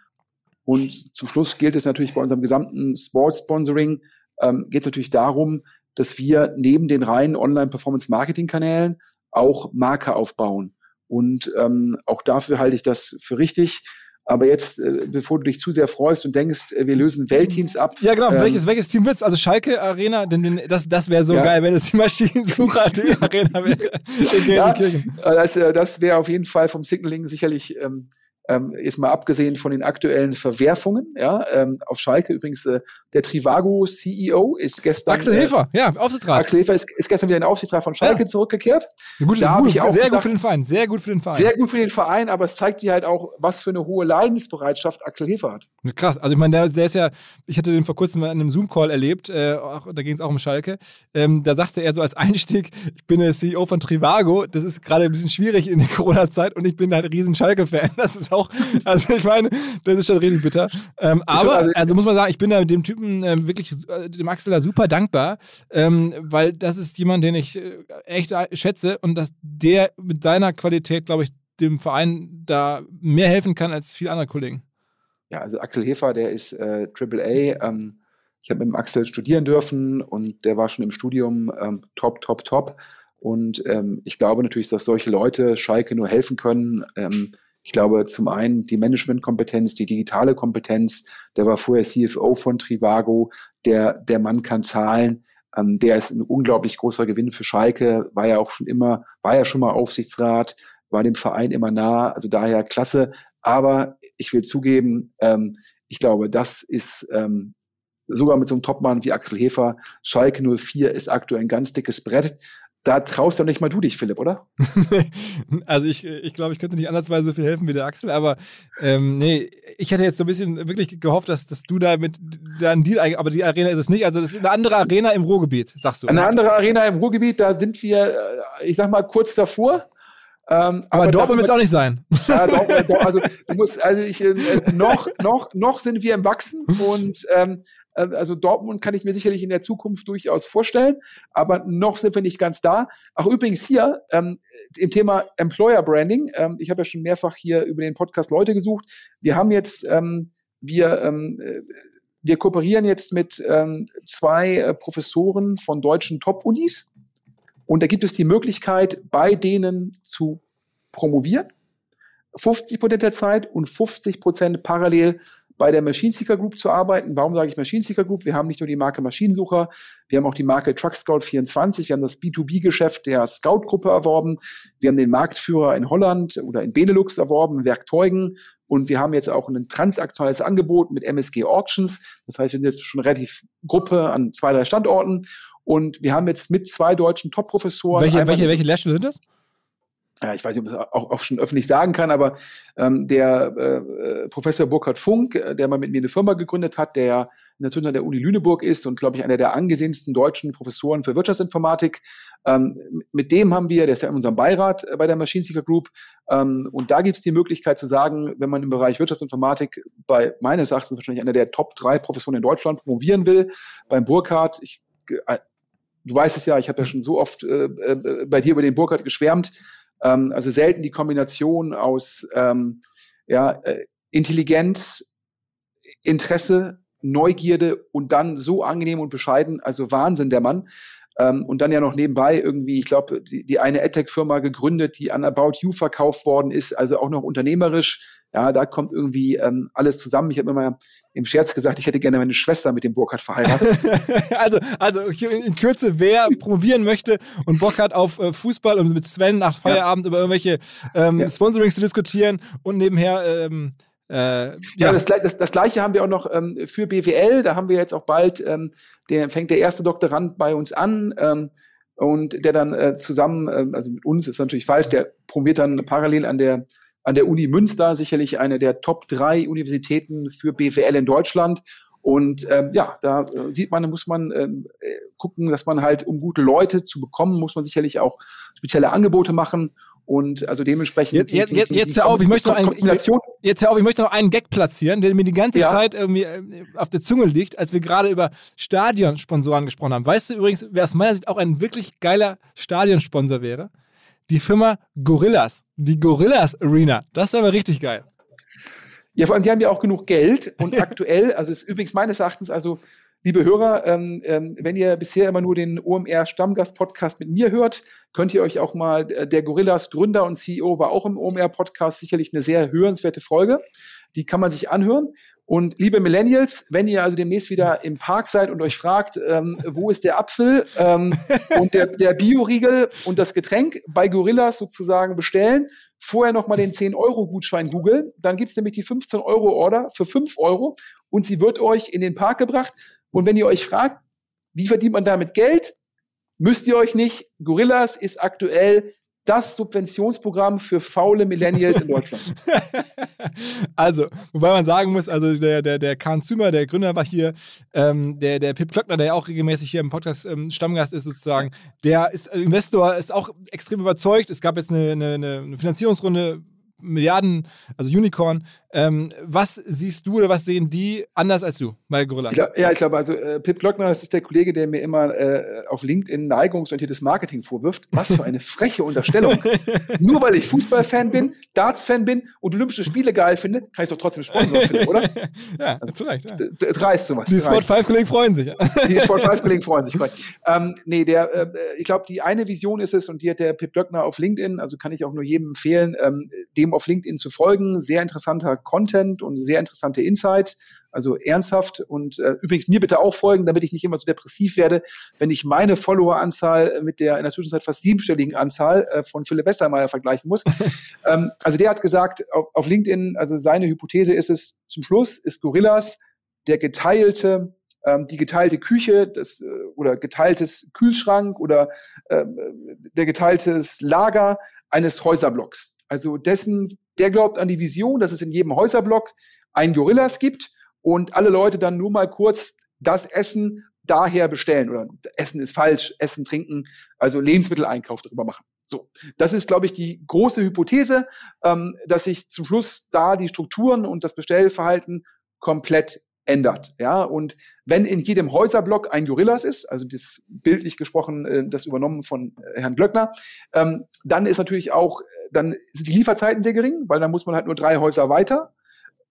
Und zum Schluss gilt es natürlich bei unserem gesamten Sports-Sponsoring, ähm, geht es natürlich darum, dass wir neben den reinen Online-Performance-Marketing-Kanälen auch Marke aufbauen. Und ähm, auch dafür halte ich das für richtig, aber jetzt, äh, bevor du dich zu sehr freust und denkst, äh, wir lösen Weltteams ab. Ja, genau. Ähm, welches, welches Team wird's? Also Schalke Arena, denn, denn das, das wäre so ja. geil, wenn es die Maschinensucher [LAUGHS] Arena wäre. In ja, das, äh, das wäre auf jeden Fall vom Signaling sicherlich ähm, ähm, jetzt mal abgesehen von den aktuellen Verwerfungen, ja, ähm, auf Schalke übrigens äh, der Trivago CEO ist gestern. Axel Hefer, äh, ja, Aufsichtsrat. Axel Hefer ist, ist gestern wieder in den Aufsichtsrat von Schalke ja. zurückgekehrt. Gut, da gut, sehr gesagt, gut für den Verein, sehr gut für den Verein. Sehr gut für den Verein, aber es zeigt dir halt auch, was für eine hohe Leidensbereitschaft Axel Hefer hat. Krass, also ich meine, der, der ist ja, ich hatte den vor kurzem mal in einem Zoom-Call erlebt, äh, auch, da ging es auch um Schalke. Ähm, da sagte er so als Einstieg, ich bin der CEO von Trivago, das ist gerade ein bisschen schwierig in der Corona-Zeit und ich bin halt ein riesen Schalke-Fan. Das ist auch, also ich meine, das ist schon richtig bitter. Ähm, aber, also, also, muss man sagen, ich bin da dem Typen äh, wirklich, äh, dem Axel da super dankbar, ähm, weil das ist jemand, den ich äh, echt schätze und dass der mit seiner Qualität, glaube ich, dem Verein da mehr helfen kann als viele andere Kollegen. Ja, also Axel Hefer, der ist äh, AAA. Ähm, ich habe mit dem Axel studieren dürfen und der war schon im Studium ähm, top, top, top. Und ähm, ich glaube natürlich, dass solche Leute Schalke nur helfen können. Ähm, ich glaube, zum einen die Managementkompetenz, die digitale Kompetenz. Der war vorher CFO von Trivago. Der, der Mann kann zahlen. Ähm, der ist ein unglaublich großer Gewinn für Schalke. War ja auch schon immer, war ja schon mal Aufsichtsrat, war dem Verein immer nah. Also daher klasse. Aber ich will zugeben, ähm, ich glaube, das ist ähm, sogar mit so einem Topmann wie Axel Hefer. Schalke 04 ist aktuell ein ganz dickes Brett da traust doch nicht mal du dich, Philipp, oder? [LAUGHS] also ich, ich glaube, ich könnte nicht ansatzweise so viel helfen wie der Axel, aber ähm, nee, ich hätte jetzt so ein bisschen wirklich gehofft, dass, dass du da mit da einen Deal, aber die Arena ist es nicht. Also das ist eine andere Arena im Ruhrgebiet, sagst du. Eine oder? andere Arena im Ruhrgebiet, da sind wir, äh, ich sag mal, kurz davor. Ähm, aber, aber Dortmund wird es auch nicht sein. Ja, doch, [LAUGHS] doch, also, ich muss, also ich, äh, noch, noch, noch sind wir im Wachsen und ähm, äh, also Dortmund kann ich mir sicherlich in der Zukunft durchaus vorstellen, aber noch sind wir nicht ganz da. Auch übrigens hier ähm, im Thema Employer Branding. Ähm, ich habe ja schon mehrfach hier über den Podcast Leute gesucht. Wir haben jetzt, ähm, wir ähm, äh, wir kooperieren jetzt mit ähm, zwei äh, Professoren von deutschen Top-Unis und da gibt es die Möglichkeit, bei denen zu promovieren. 50 Prozent der Zeit und 50 Prozent parallel bei der Machine Seeker Group zu arbeiten. Warum sage ich Machine Seeker Group? Wir haben nicht nur die Marke Maschinensucher, wir haben auch die Marke Truck Scout 24, wir haben das B2B-Geschäft der Scout-Gruppe erworben, wir haben den Marktführer in Holland oder in Benelux erworben, Werkteugen und wir haben jetzt auch ein transaktionales Angebot mit MSG Auctions. Das heißt, wir sind jetzt schon relativ Gruppe an zwei, drei Standorten und wir haben jetzt mit zwei deutschen Top-Professoren. Welche, welche, welche Lehrstühle sind das? Ja, ich weiß nicht, ob ich das auch, auch schon öffentlich sagen kann, aber ähm, der äh, äh, Professor Burkhard Funk, äh, der mal mit mir eine Firma gegründet hat, der natürlich an der Uni Lüneburg ist und, glaube ich, einer der angesehensten deutschen Professoren für Wirtschaftsinformatik, ähm, mit dem haben wir, der ist ja in unserem Beirat äh, bei der Machine Seeker Group, ähm, und da gibt es die Möglichkeit zu sagen, wenn man im Bereich Wirtschaftsinformatik bei meines Erachtens wahrscheinlich einer der Top drei Professoren in Deutschland promovieren will, beim Burkhard, ich du weißt es ja, ich habe ja schon so oft bei dir über den Burkhardt geschwärmt. Ähm, also selten die Kombination aus ähm, ja, äh, Intelligenz, Interesse, Neugierde und dann so angenehm und bescheiden, also Wahnsinn der Mann. Ähm, und dann ja noch nebenbei irgendwie, ich glaube, die, die eine AdTech-Firma gegründet, die an About You verkauft worden ist, also auch noch unternehmerisch Ja, da kommt irgendwie ähm, alles zusammen. Ich habe immer im Scherz gesagt, ich hätte gerne meine Schwester mit dem Burkhardt verheiratet. [LAUGHS] also, also in Kürze, wer promovieren möchte und Bock hat auf äh, Fußball und mit Sven nach Feierabend ja. über irgendwelche ähm, ja. Sponsorings zu diskutieren und nebenher ähm, äh, ja, ja das, das, das, gleiche haben wir auch noch ähm, für BWL. Da haben wir jetzt auch bald, ähm, der fängt der erste Doktorand bei uns an ähm, und der dann äh, zusammen, äh, also mit uns ist natürlich falsch, der promoviert dann parallel an der an der Uni Münster, sicherlich eine der Top drei Universitäten für BWL in Deutschland. Und ähm, ja, da äh, sieht man, muss man ähm, äh, gucken, dass man halt, um gute Leute zu bekommen, muss man sicherlich auch spezielle Angebote machen. Und also dementsprechend. Jetzt, jetzt, jetzt, jetzt hör auf, ich möchte noch einen, jetzt hör auf, ich möchte noch einen Gag platzieren, der mir die ganze ja. Zeit irgendwie äh, auf der Zunge liegt, als wir gerade über Stadionsponsoren gesprochen haben. Weißt du übrigens, wer aus meiner Sicht auch ein wirklich geiler Stadionsponsor wäre? Die Firma Gorillas. Die Gorillas Arena. Das wäre aber richtig geil. Ja, vor allem, die haben ja auch genug Geld und [LAUGHS] aktuell, also ist übrigens meines Erachtens, also Liebe Hörer, ähm, ähm, wenn ihr bisher immer nur den OMR Stammgast Podcast mit mir hört, könnt ihr euch auch mal, äh, der Gorillas Gründer und CEO war auch im OMR Podcast, sicherlich eine sehr hörenswerte Folge. Die kann man sich anhören. Und liebe Millennials, wenn ihr also demnächst wieder im Park seid und euch fragt, ähm, wo ist der Apfel ähm, [LAUGHS] und der, der Bioriegel und das Getränk bei Gorillas sozusagen bestellen, vorher nochmal den 10-Euro-Gutschein googeln, dann gibt's nämlich die 15-Euro-Order für 5 Euro und sie wird euch in den Park gebracht. Und wenn ihr euch fragt, wie verdient man damit Geld, müsst ihr euch nicht. Gorillas ist aktuell das Subventionsprogramm für faule Millennials in Deutschland. [LAUGHS] also, wobei man sagen muss, also der, der, der Kahn Zümer, der Gründer war hier, ähm, der, der Pip Klöckner, der ja auch regelmäßig hier im Podcast ähm, Stammgast ist sozusagen, der ist Investor, ist auch extrem überzeugt. Es gab jetzt eine, eine, eine Finanzierungsrunde Milliarden, also Unicorn. Ähm, was siehst du oder was sehen die anders als du bei Gorilla? Ich glaub, ja, ich glaube, also äh, Pip Glockner, das ist der Kollege, der mir immer äh, auf LinkedIn neigungsorientiertes Marketing vorwirft. Was für eine freche Unterstellung. [LAUGHS] Nur weil ich Fußballfan bin, Darts-Fan bin und Olympische Spiele geil finde, kann ich doch trotzdem Sponsor finden, [LAUGHS] oder? ja, also, zu Recht. Ja. Dreist sowas. Die Sport 5-Kollegen freuen sich. die [LAUGHS] Sport 5-Kollegen freuen sich. Ähm, nee, der, äh, ich glaube, die eine Vision ist es, und die hat der Pip Glockner auf LinkedIn, also kann ich auch nur jedem empfehlen, ähm, dem auf LinkedIn zu folgen. Sehr interessanter Content und sehr interessante Insights. Also ernsthaft und äh, übrigens mir bitte auch folgen, damit ich nicht immer so depressiv werde, wenn ich meine Followeranzahl mit der in der Zwischenzeit fast siebenstelligen Anzahl äh, von Philipp Westermeier vergleichen muss. [LAUGHS] ähm, also der hat gesagt auf, auf LinkedIn, also seine Hypothese ist es zum Schluss ist Gorillas der geteilte ähm, die geteilte Küche das, äh, oder geteiltes Kühlschrank oder äh, der geteiltes Lager eines Häuserblocks. Also dessen, der glaubt an die Vision, dass es in jedem Häuserblock ein Gorillas gibt und alle Leute dann nur mal kurz das Essen daher bestellen oder Essen ist falsch, Essen, Trinken, also Lebensmitteleinkauf darüber machen. So, das ist, glaube ich, die große Hypothese, ähm, dass sich zum Schluss da die Strukturen und das Bestellverhalten komplett ändert. Ja, und wenn in jedem Häuserblock ein Gorillas ist, also das bildlich gesprochen, äh, das übernommen von äh, Herrn Glöckner, ähm, dann ist natürlich auch, äh, dann sind die Lieferzeiten sehr gering, weil dann muss man halt nur drei Häuser weiter.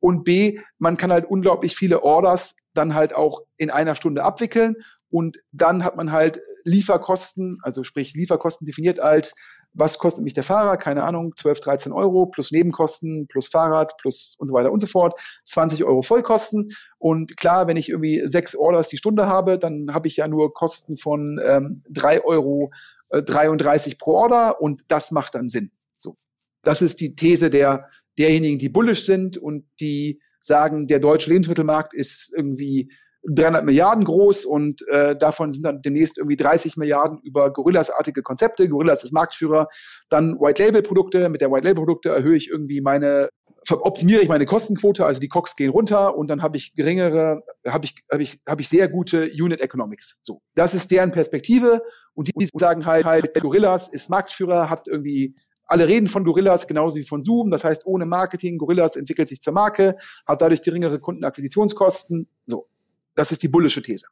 Und B, man kann halt unglaublich viele Orders dann halt auch in einer Stunde abwickeln. Und dann hat man halt Lieferkosten, also sprich Lieferkosten definiert als was kostet mich der Fahrer? Keine Ahnung, 12, 13 Euro plus Nebenkosten, plus Fahrrad, plus und so weiter und so fort. 20 Euro Vollkosten. Und klar, wenn ich irgendwie sechs Orders die Stunde habe, dann habe ich ja nur Kosten von ähm, 3 Euro äh, 33 pro Order und das macht dann Sinn. So. Das ist die These der, derjenigen, die bullish sind und die sagen, der deutsche Lebensmittelmarkt ist irgendwie 300 Milliarden groß und äh, davon sind dann demnächst irgendwie 30 Milliarden über Gorillas-artige Konzepte. Gorillas ist Marktführer. Dann White-Label-Produkte. Mit der White-Label-Produkte erhöhe ich irgendwie meine, optimiere ich meine Kostenquote, also die Cox gehen runter und dann habe ich geringere, habe ich, habe ich, habe ich sehr gute Unit Economics. So, das ist deren Perspektive und die sagen halt, halt Gorillas ist Marktführer, hat irgendwie alle reden von Gorillas genauso wie von Zoom. Das heißt, ohne Marketing, Gorillas entwickelt sich zur Marke, hat dadurch geringere Kundenakquisitionskosten. So. Das ist die bullische These.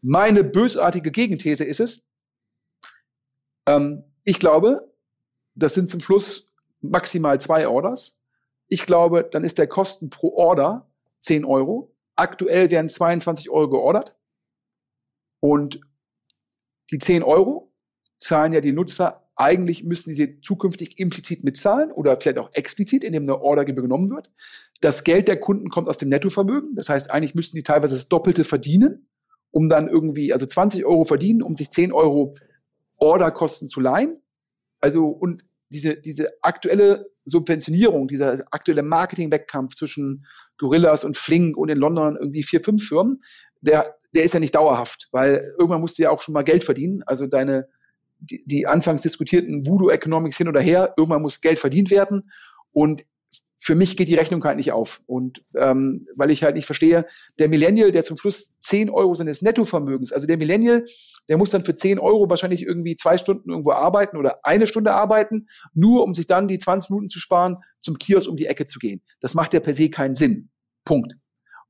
Meine bösartige Gegenthese ist es, ähm, ich glaube, das sind zum Schluss maximal zwei Orders. Ich glaube, dann ist der Kosten pro Order 10 Euro. Aktuell werden 22 Euro geordert. Und die 10 Euro zahlen ja die Nutzer eigentlich müssen diese zukünftig implizit mitzahlen oder vielleicht auch explizit, indem eine Ordergebühr genommen wird. Das Geld der Kunden kommt aus dem Nettovermögen. Das heißt, eigentlich müssten die teilweise das Doppelte verdienen, um dann irgendwie, also 20 Euro verdienen, um sich 10 Euro Orderkosten zu leihen. Also, und diese, diese aktuelle Subventionierung, dieser aktuelle Marketing-Wettkampf zwischen Gorillas und Flink und in London irgendwie vier, fünf Firmen, der, der ist ja nicht dauerhaft, weil irgendwann musst du ja auch schon mal Geld verdienen. Also deine, die, die anfangs diskutierten Voodoo-Economics hin oder her, irgendwann muss Geld verdient werden. Und für mich geht die Rechnung halt nicht auf. Und ähm, weil ich halt nicht verstehe, der Millennial, der zum Schluss 10 Euro seines Nettovermögens, also der Millennial, der muss dann für 10 Euro wahrscheinlich irgendwie zwei Stunden irgendwo arbeiten oder eine Stunde arbeiten, nur um sich dann die 20 Minuten zu sparen, zum Kiosk um die Ecke zu gehen. Das macht ja per se keinen Sinn. Punkt.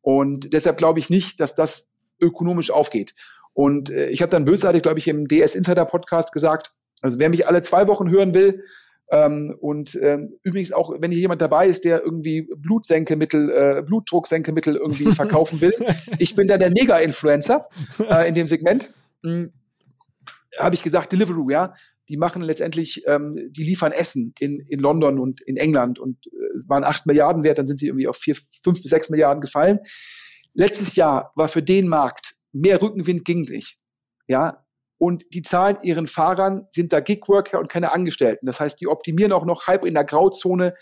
Und deshalb glaube ich nicht, dass das ökonomisch aufgeht. Und äh, ich habe dann bösartig, glaube ich, im DS Insider Podcast gesagt, also wer mich alle zwei Wochen hören will, ähm, und ähm, übrigens auch, wenn hier jemand dabei ist, der irgendwie Blutsenkemittel, äh, Blutdrucksenkemittel irgendwie [LAUGHS] verkaufen will, ich bin da der Mega-Influencer äh, in dem Segment. Hm, Habe ich gesagt, Deliveroo, ja. Die machen letztendlich, ähm, die liefern Essen in, in London und in England und äh, es waren acht Milliarden wert, dann sind sie irgendwie auf vier, fünf bis sechs Milliarden gefallen. Letztes Jahr war für den Markt mehr Rückenwind ging nicht. Ja, und die zahlen ihren Fahrern, sind da Gigworker und keine Angestellten. Das heißt, die optimieren auch noch halb in der Grauzone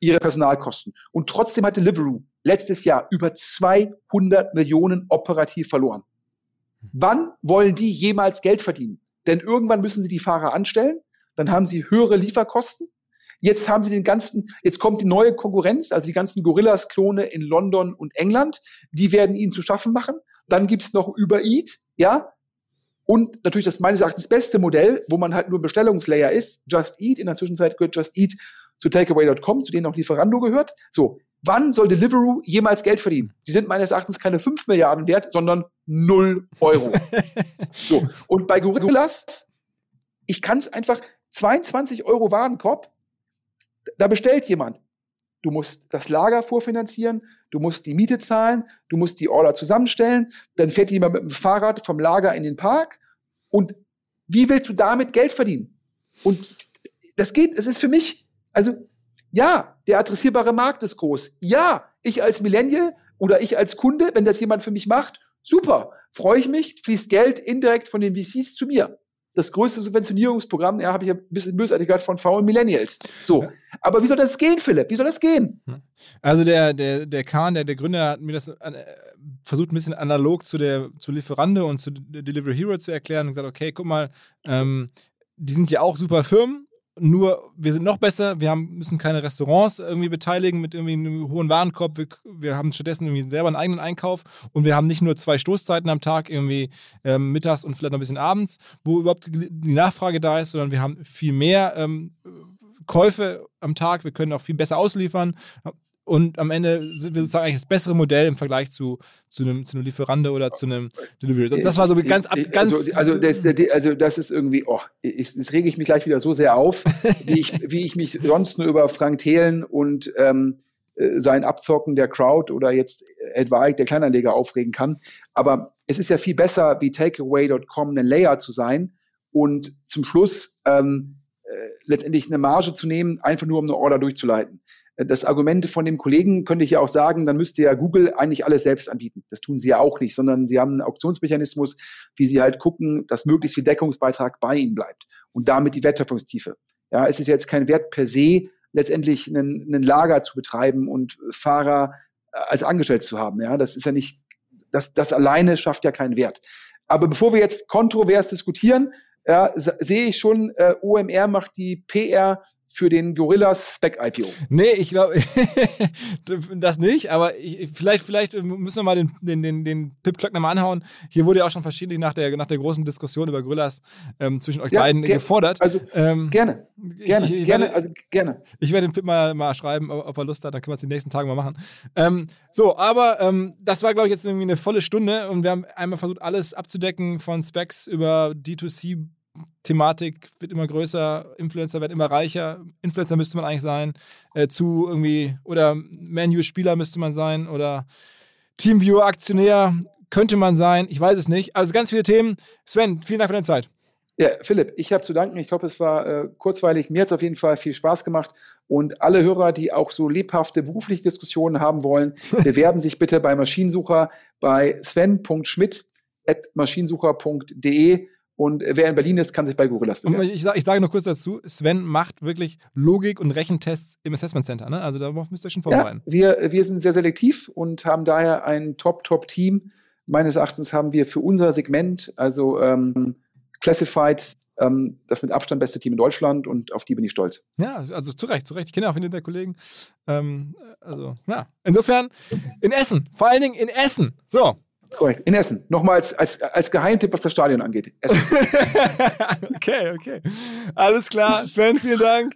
ihre Personalkosten. Und trotzdem hat Deliveroo letztes Jahr über 200 Millionen operativ verloren. Wann wollen die jemals Geld verdienen? Denn irgendwann müssen sie die Fahrer anstellen, dann haben sie höhere Lieferkosten. Jetzt haben sie den ganzen, jetzt kommt die neue Konkurrenz, also die ganzen Gorillas-Klone in London und England, die werden ihnen zu schaffen machen. Dann gibt's noch Uber Eat, ja, und natürlich das meines Erachtens beste Modell, wo man halt nur Bestellungslayer ist, Just Eat. In der Zwischenzeit gehört Just Eat zu Takeaway.com, zu denen auch Lieferando gehört. So, wann soll Deliveroo jemals Geld verdienen? Sie sind meines Erachtens keine 5 Milliarden wert, sondern 0 Euro. [LAUGHS] so, und bei Gorillas, ich kann es einfach, 22 Euro Warenkorb, da bestellt jemand. Du musst das Lager vorfinanzieren, du musst die Miete zahlen, du musst die Order zusammenstellen, dann fährt jemand mit dem Fahrrad vom Lager in den Park, und wie willst du damit Geld verdienen? Und das geht, es ist für mich, also ja, der adressierbare Markt ist groß. Ja, ich als Millennial oder ich als Kunde, wenn das jemand für mich macht, super, freue ich mich, fließt Geld indirekt von den VCs zu mir. Das größte Subventionierungsprogramm, ja, habe ich ja ein bisschen bösartig gehört, von faulen Millennials. So. Aber wie soll das gehen, Philipp? Wie soll das gehen? Also der, der, der Kahn, der, der Gründer, hat mir das äh, versucht ein bisschen analog zu der zu Lieferando und zu Delivery Hero zu erklären und gesagt, okay, guck mal, ähm, die sind ja auch super Firmen, nur wir sind noch besser, wir haben, müssen keine Restaurants irgendwie beteiligen mit irgendwie einem hohen Warenkorb, wir, wir haben stattdessen irgendwie selber einen eigenen Einkauf und wir haben nicht nur zwei Stoßzeiten am Tag, irgendwie ähm, mittags und vielleicht noch ein bisschen abends, wo überhaupt die Nachfrage da ist, sondern wir haben viel mehr ähm, Käufe am Tag, wir können auch viel besser ausliefern und am Ende sind wir sozusagen eigentlich das bessere Modell im Vergleich zu, zu, einem, zu einem Lieferando oder zu einem Delivery. Das war so ganz ab, ganz. Also, also, das, also das ist irgendwie, oh, jetzt rege ich mich gleich wieder so sehr auf, [LAUGHS] wie ich, wie ich mich sonst nur über Frank Thelen und ähm, äh, sein Abzocken der Crowd oder jetzt etwaig der Kleinanleger aufregen kann. Aber es ist ja viel besser, wie Takeaway.com ein Layer zu sein und zum Schluss ähm, äh, letztendlich eine Marge zu nehmen, einfach nur um eine Order durchzuleiten das Argument von dem Kollegen könnte ich ja auch sagen, dann müsste ja Google eigentlich alles selbst anbieten. Das tun sie ja auch nicht, sondern sie haben einen Auktionsmechanismus, wie sie halt gucken, dass möglichst viel Deckungsbeitrag bei ihnen bleibt und damit die Wertschöpfungstiefe. Ja, es ist jetzt kein Wert per se, letztendlich einen, einen Lager zu betreiben und Fahrer äh, als Angestellte zu haben. Ja, das ist ja nicht, das, das alleine schafft ja keinen Wert. Aber bevor wir jetzt kontrovers diskutieren, ja, sehe ich schon, äh, OMR macht die PR für den Gorillas Spec IPO. Nee, ich glaube, [LAUGHS] das nicht, aber ich, vielleicht, vielleicht müssen wir mal den, den, den, den Pip Klöckner mal anhauen. Hier wurde ja auch schon verschiedentlich nach der, nach der großen Diskussion über Gorillas ähm, zwischen euch ja, beiden gefordert. Also ähm, gerne, gerne, ich, ich gerne, werde, also gerne. Ich werde dem Pip mal, mal schreiben, ob er Lust hat, dann können wir es die nächsten Tage mal machen. Ähm, so, aber ähm, das war, glaube ich, jetzt irgendwie eine volle Stunde und wir haben einmal versucht, alles abzudecken von Specs über D2C Thematik wird immer größer, Influencer werden immer reicher, Influencer müsste man eigentlich sein, äh, zu irgendwie, oder Menu-Spieler müsste man sein, oder Teamviewer-Aktionär könnte man sein, ich weiß es nicht. Also ganz viele Themen. Sven, vielen Dank für deine Zeit. Ja, Philipp, ich habe zu danken. Ich hoffe, es war äh, kurzweilig. Mir hat es auf jeden Fall viel Spaß gemacht. Und alle Hörer, die auch so lebhafte berufliche Diskussionen haben wollen, [LAUGHS] bewerben sich bitte bei Maschinensucher bei sven.schmidt.maschinensucher.de. Und wer in Berlin ist, kann sich bei Gorillas bewerben. Ich, ich, sage noch kurz dazu, Sven macht wirklich Logik- und Rechentests im Assessment Center. Ne? Also darauf müsst ihr schon vorbereiten. Ja, wir, wir sind sehr selektiv und haben daher ein Top-Top-Team. Meines Erachtens haben wir für unser Segment, also ähm, Classified ähm, das mit Abstand beste Team in Deutschland und auf die bin ich stolz. Ja, also zu Recht, zu Recht. Ich kenne auch viele der Kollegen. Ähm, also, ja. Insofern in Essen, vor allen Dingen in Essen. So. Korrekt, in Essen. Nochmal als, als, als Geheimtipp, was das Stadion angeht. [LAUGHS] okay, okay. Alles klar. Sven, vielen Dank.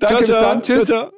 Danke, ciao, bis dann. Tschüss. Ciao.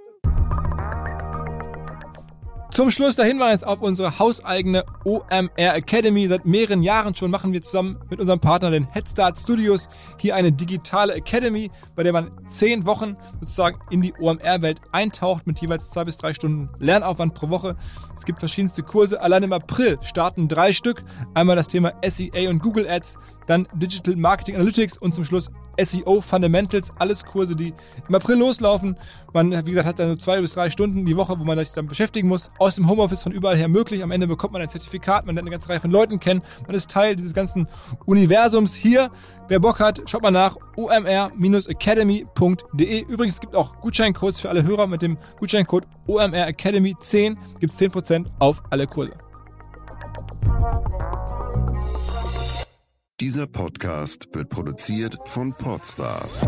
Zum Schluss der Hinweis auf unsere hauseigene OMR Academy. Seit mehreren Jahren schon machen wir zusammen mit unserem Partner, den Headstart Studios, hier eine digitale Academy, bei der man zehn Wochen sozusagen in die OMR-Welt eintaucht mit jeweils zwei bis drei Stunden Lernaufwand pro Woche. Es gibt verschiedenste Kurse. Allein im April starten drei Stück. Einmal das Thema SEA und Google Ads, dann Digital Marketing Analytics und zum Schluss SEO Fundamentals, alles Kurse, die im April loslaufen. Man, wie gesagt, hat dann nur zwei bis drei Stunden die Woche, wo man sich dann beschäftigen muss. Aus dem Homeoffice von überall her möglich. Am Ende bekommt man ein Zertifikat, man lernt eine ganze Reihe von Leuten kennen. Man ist Teil dieses ganzen Universums hier. Wer Bock hat, schaut mal nach omr-academy.de. Übrigens, es gibt auch Gutscheincodes für alle Hörer. Mit dem Gutscheincode OMR Academy 10 gibt es 10% auf alle Kurse. Dieser Podcast wird produziert von Podstars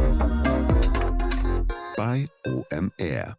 bei OMR.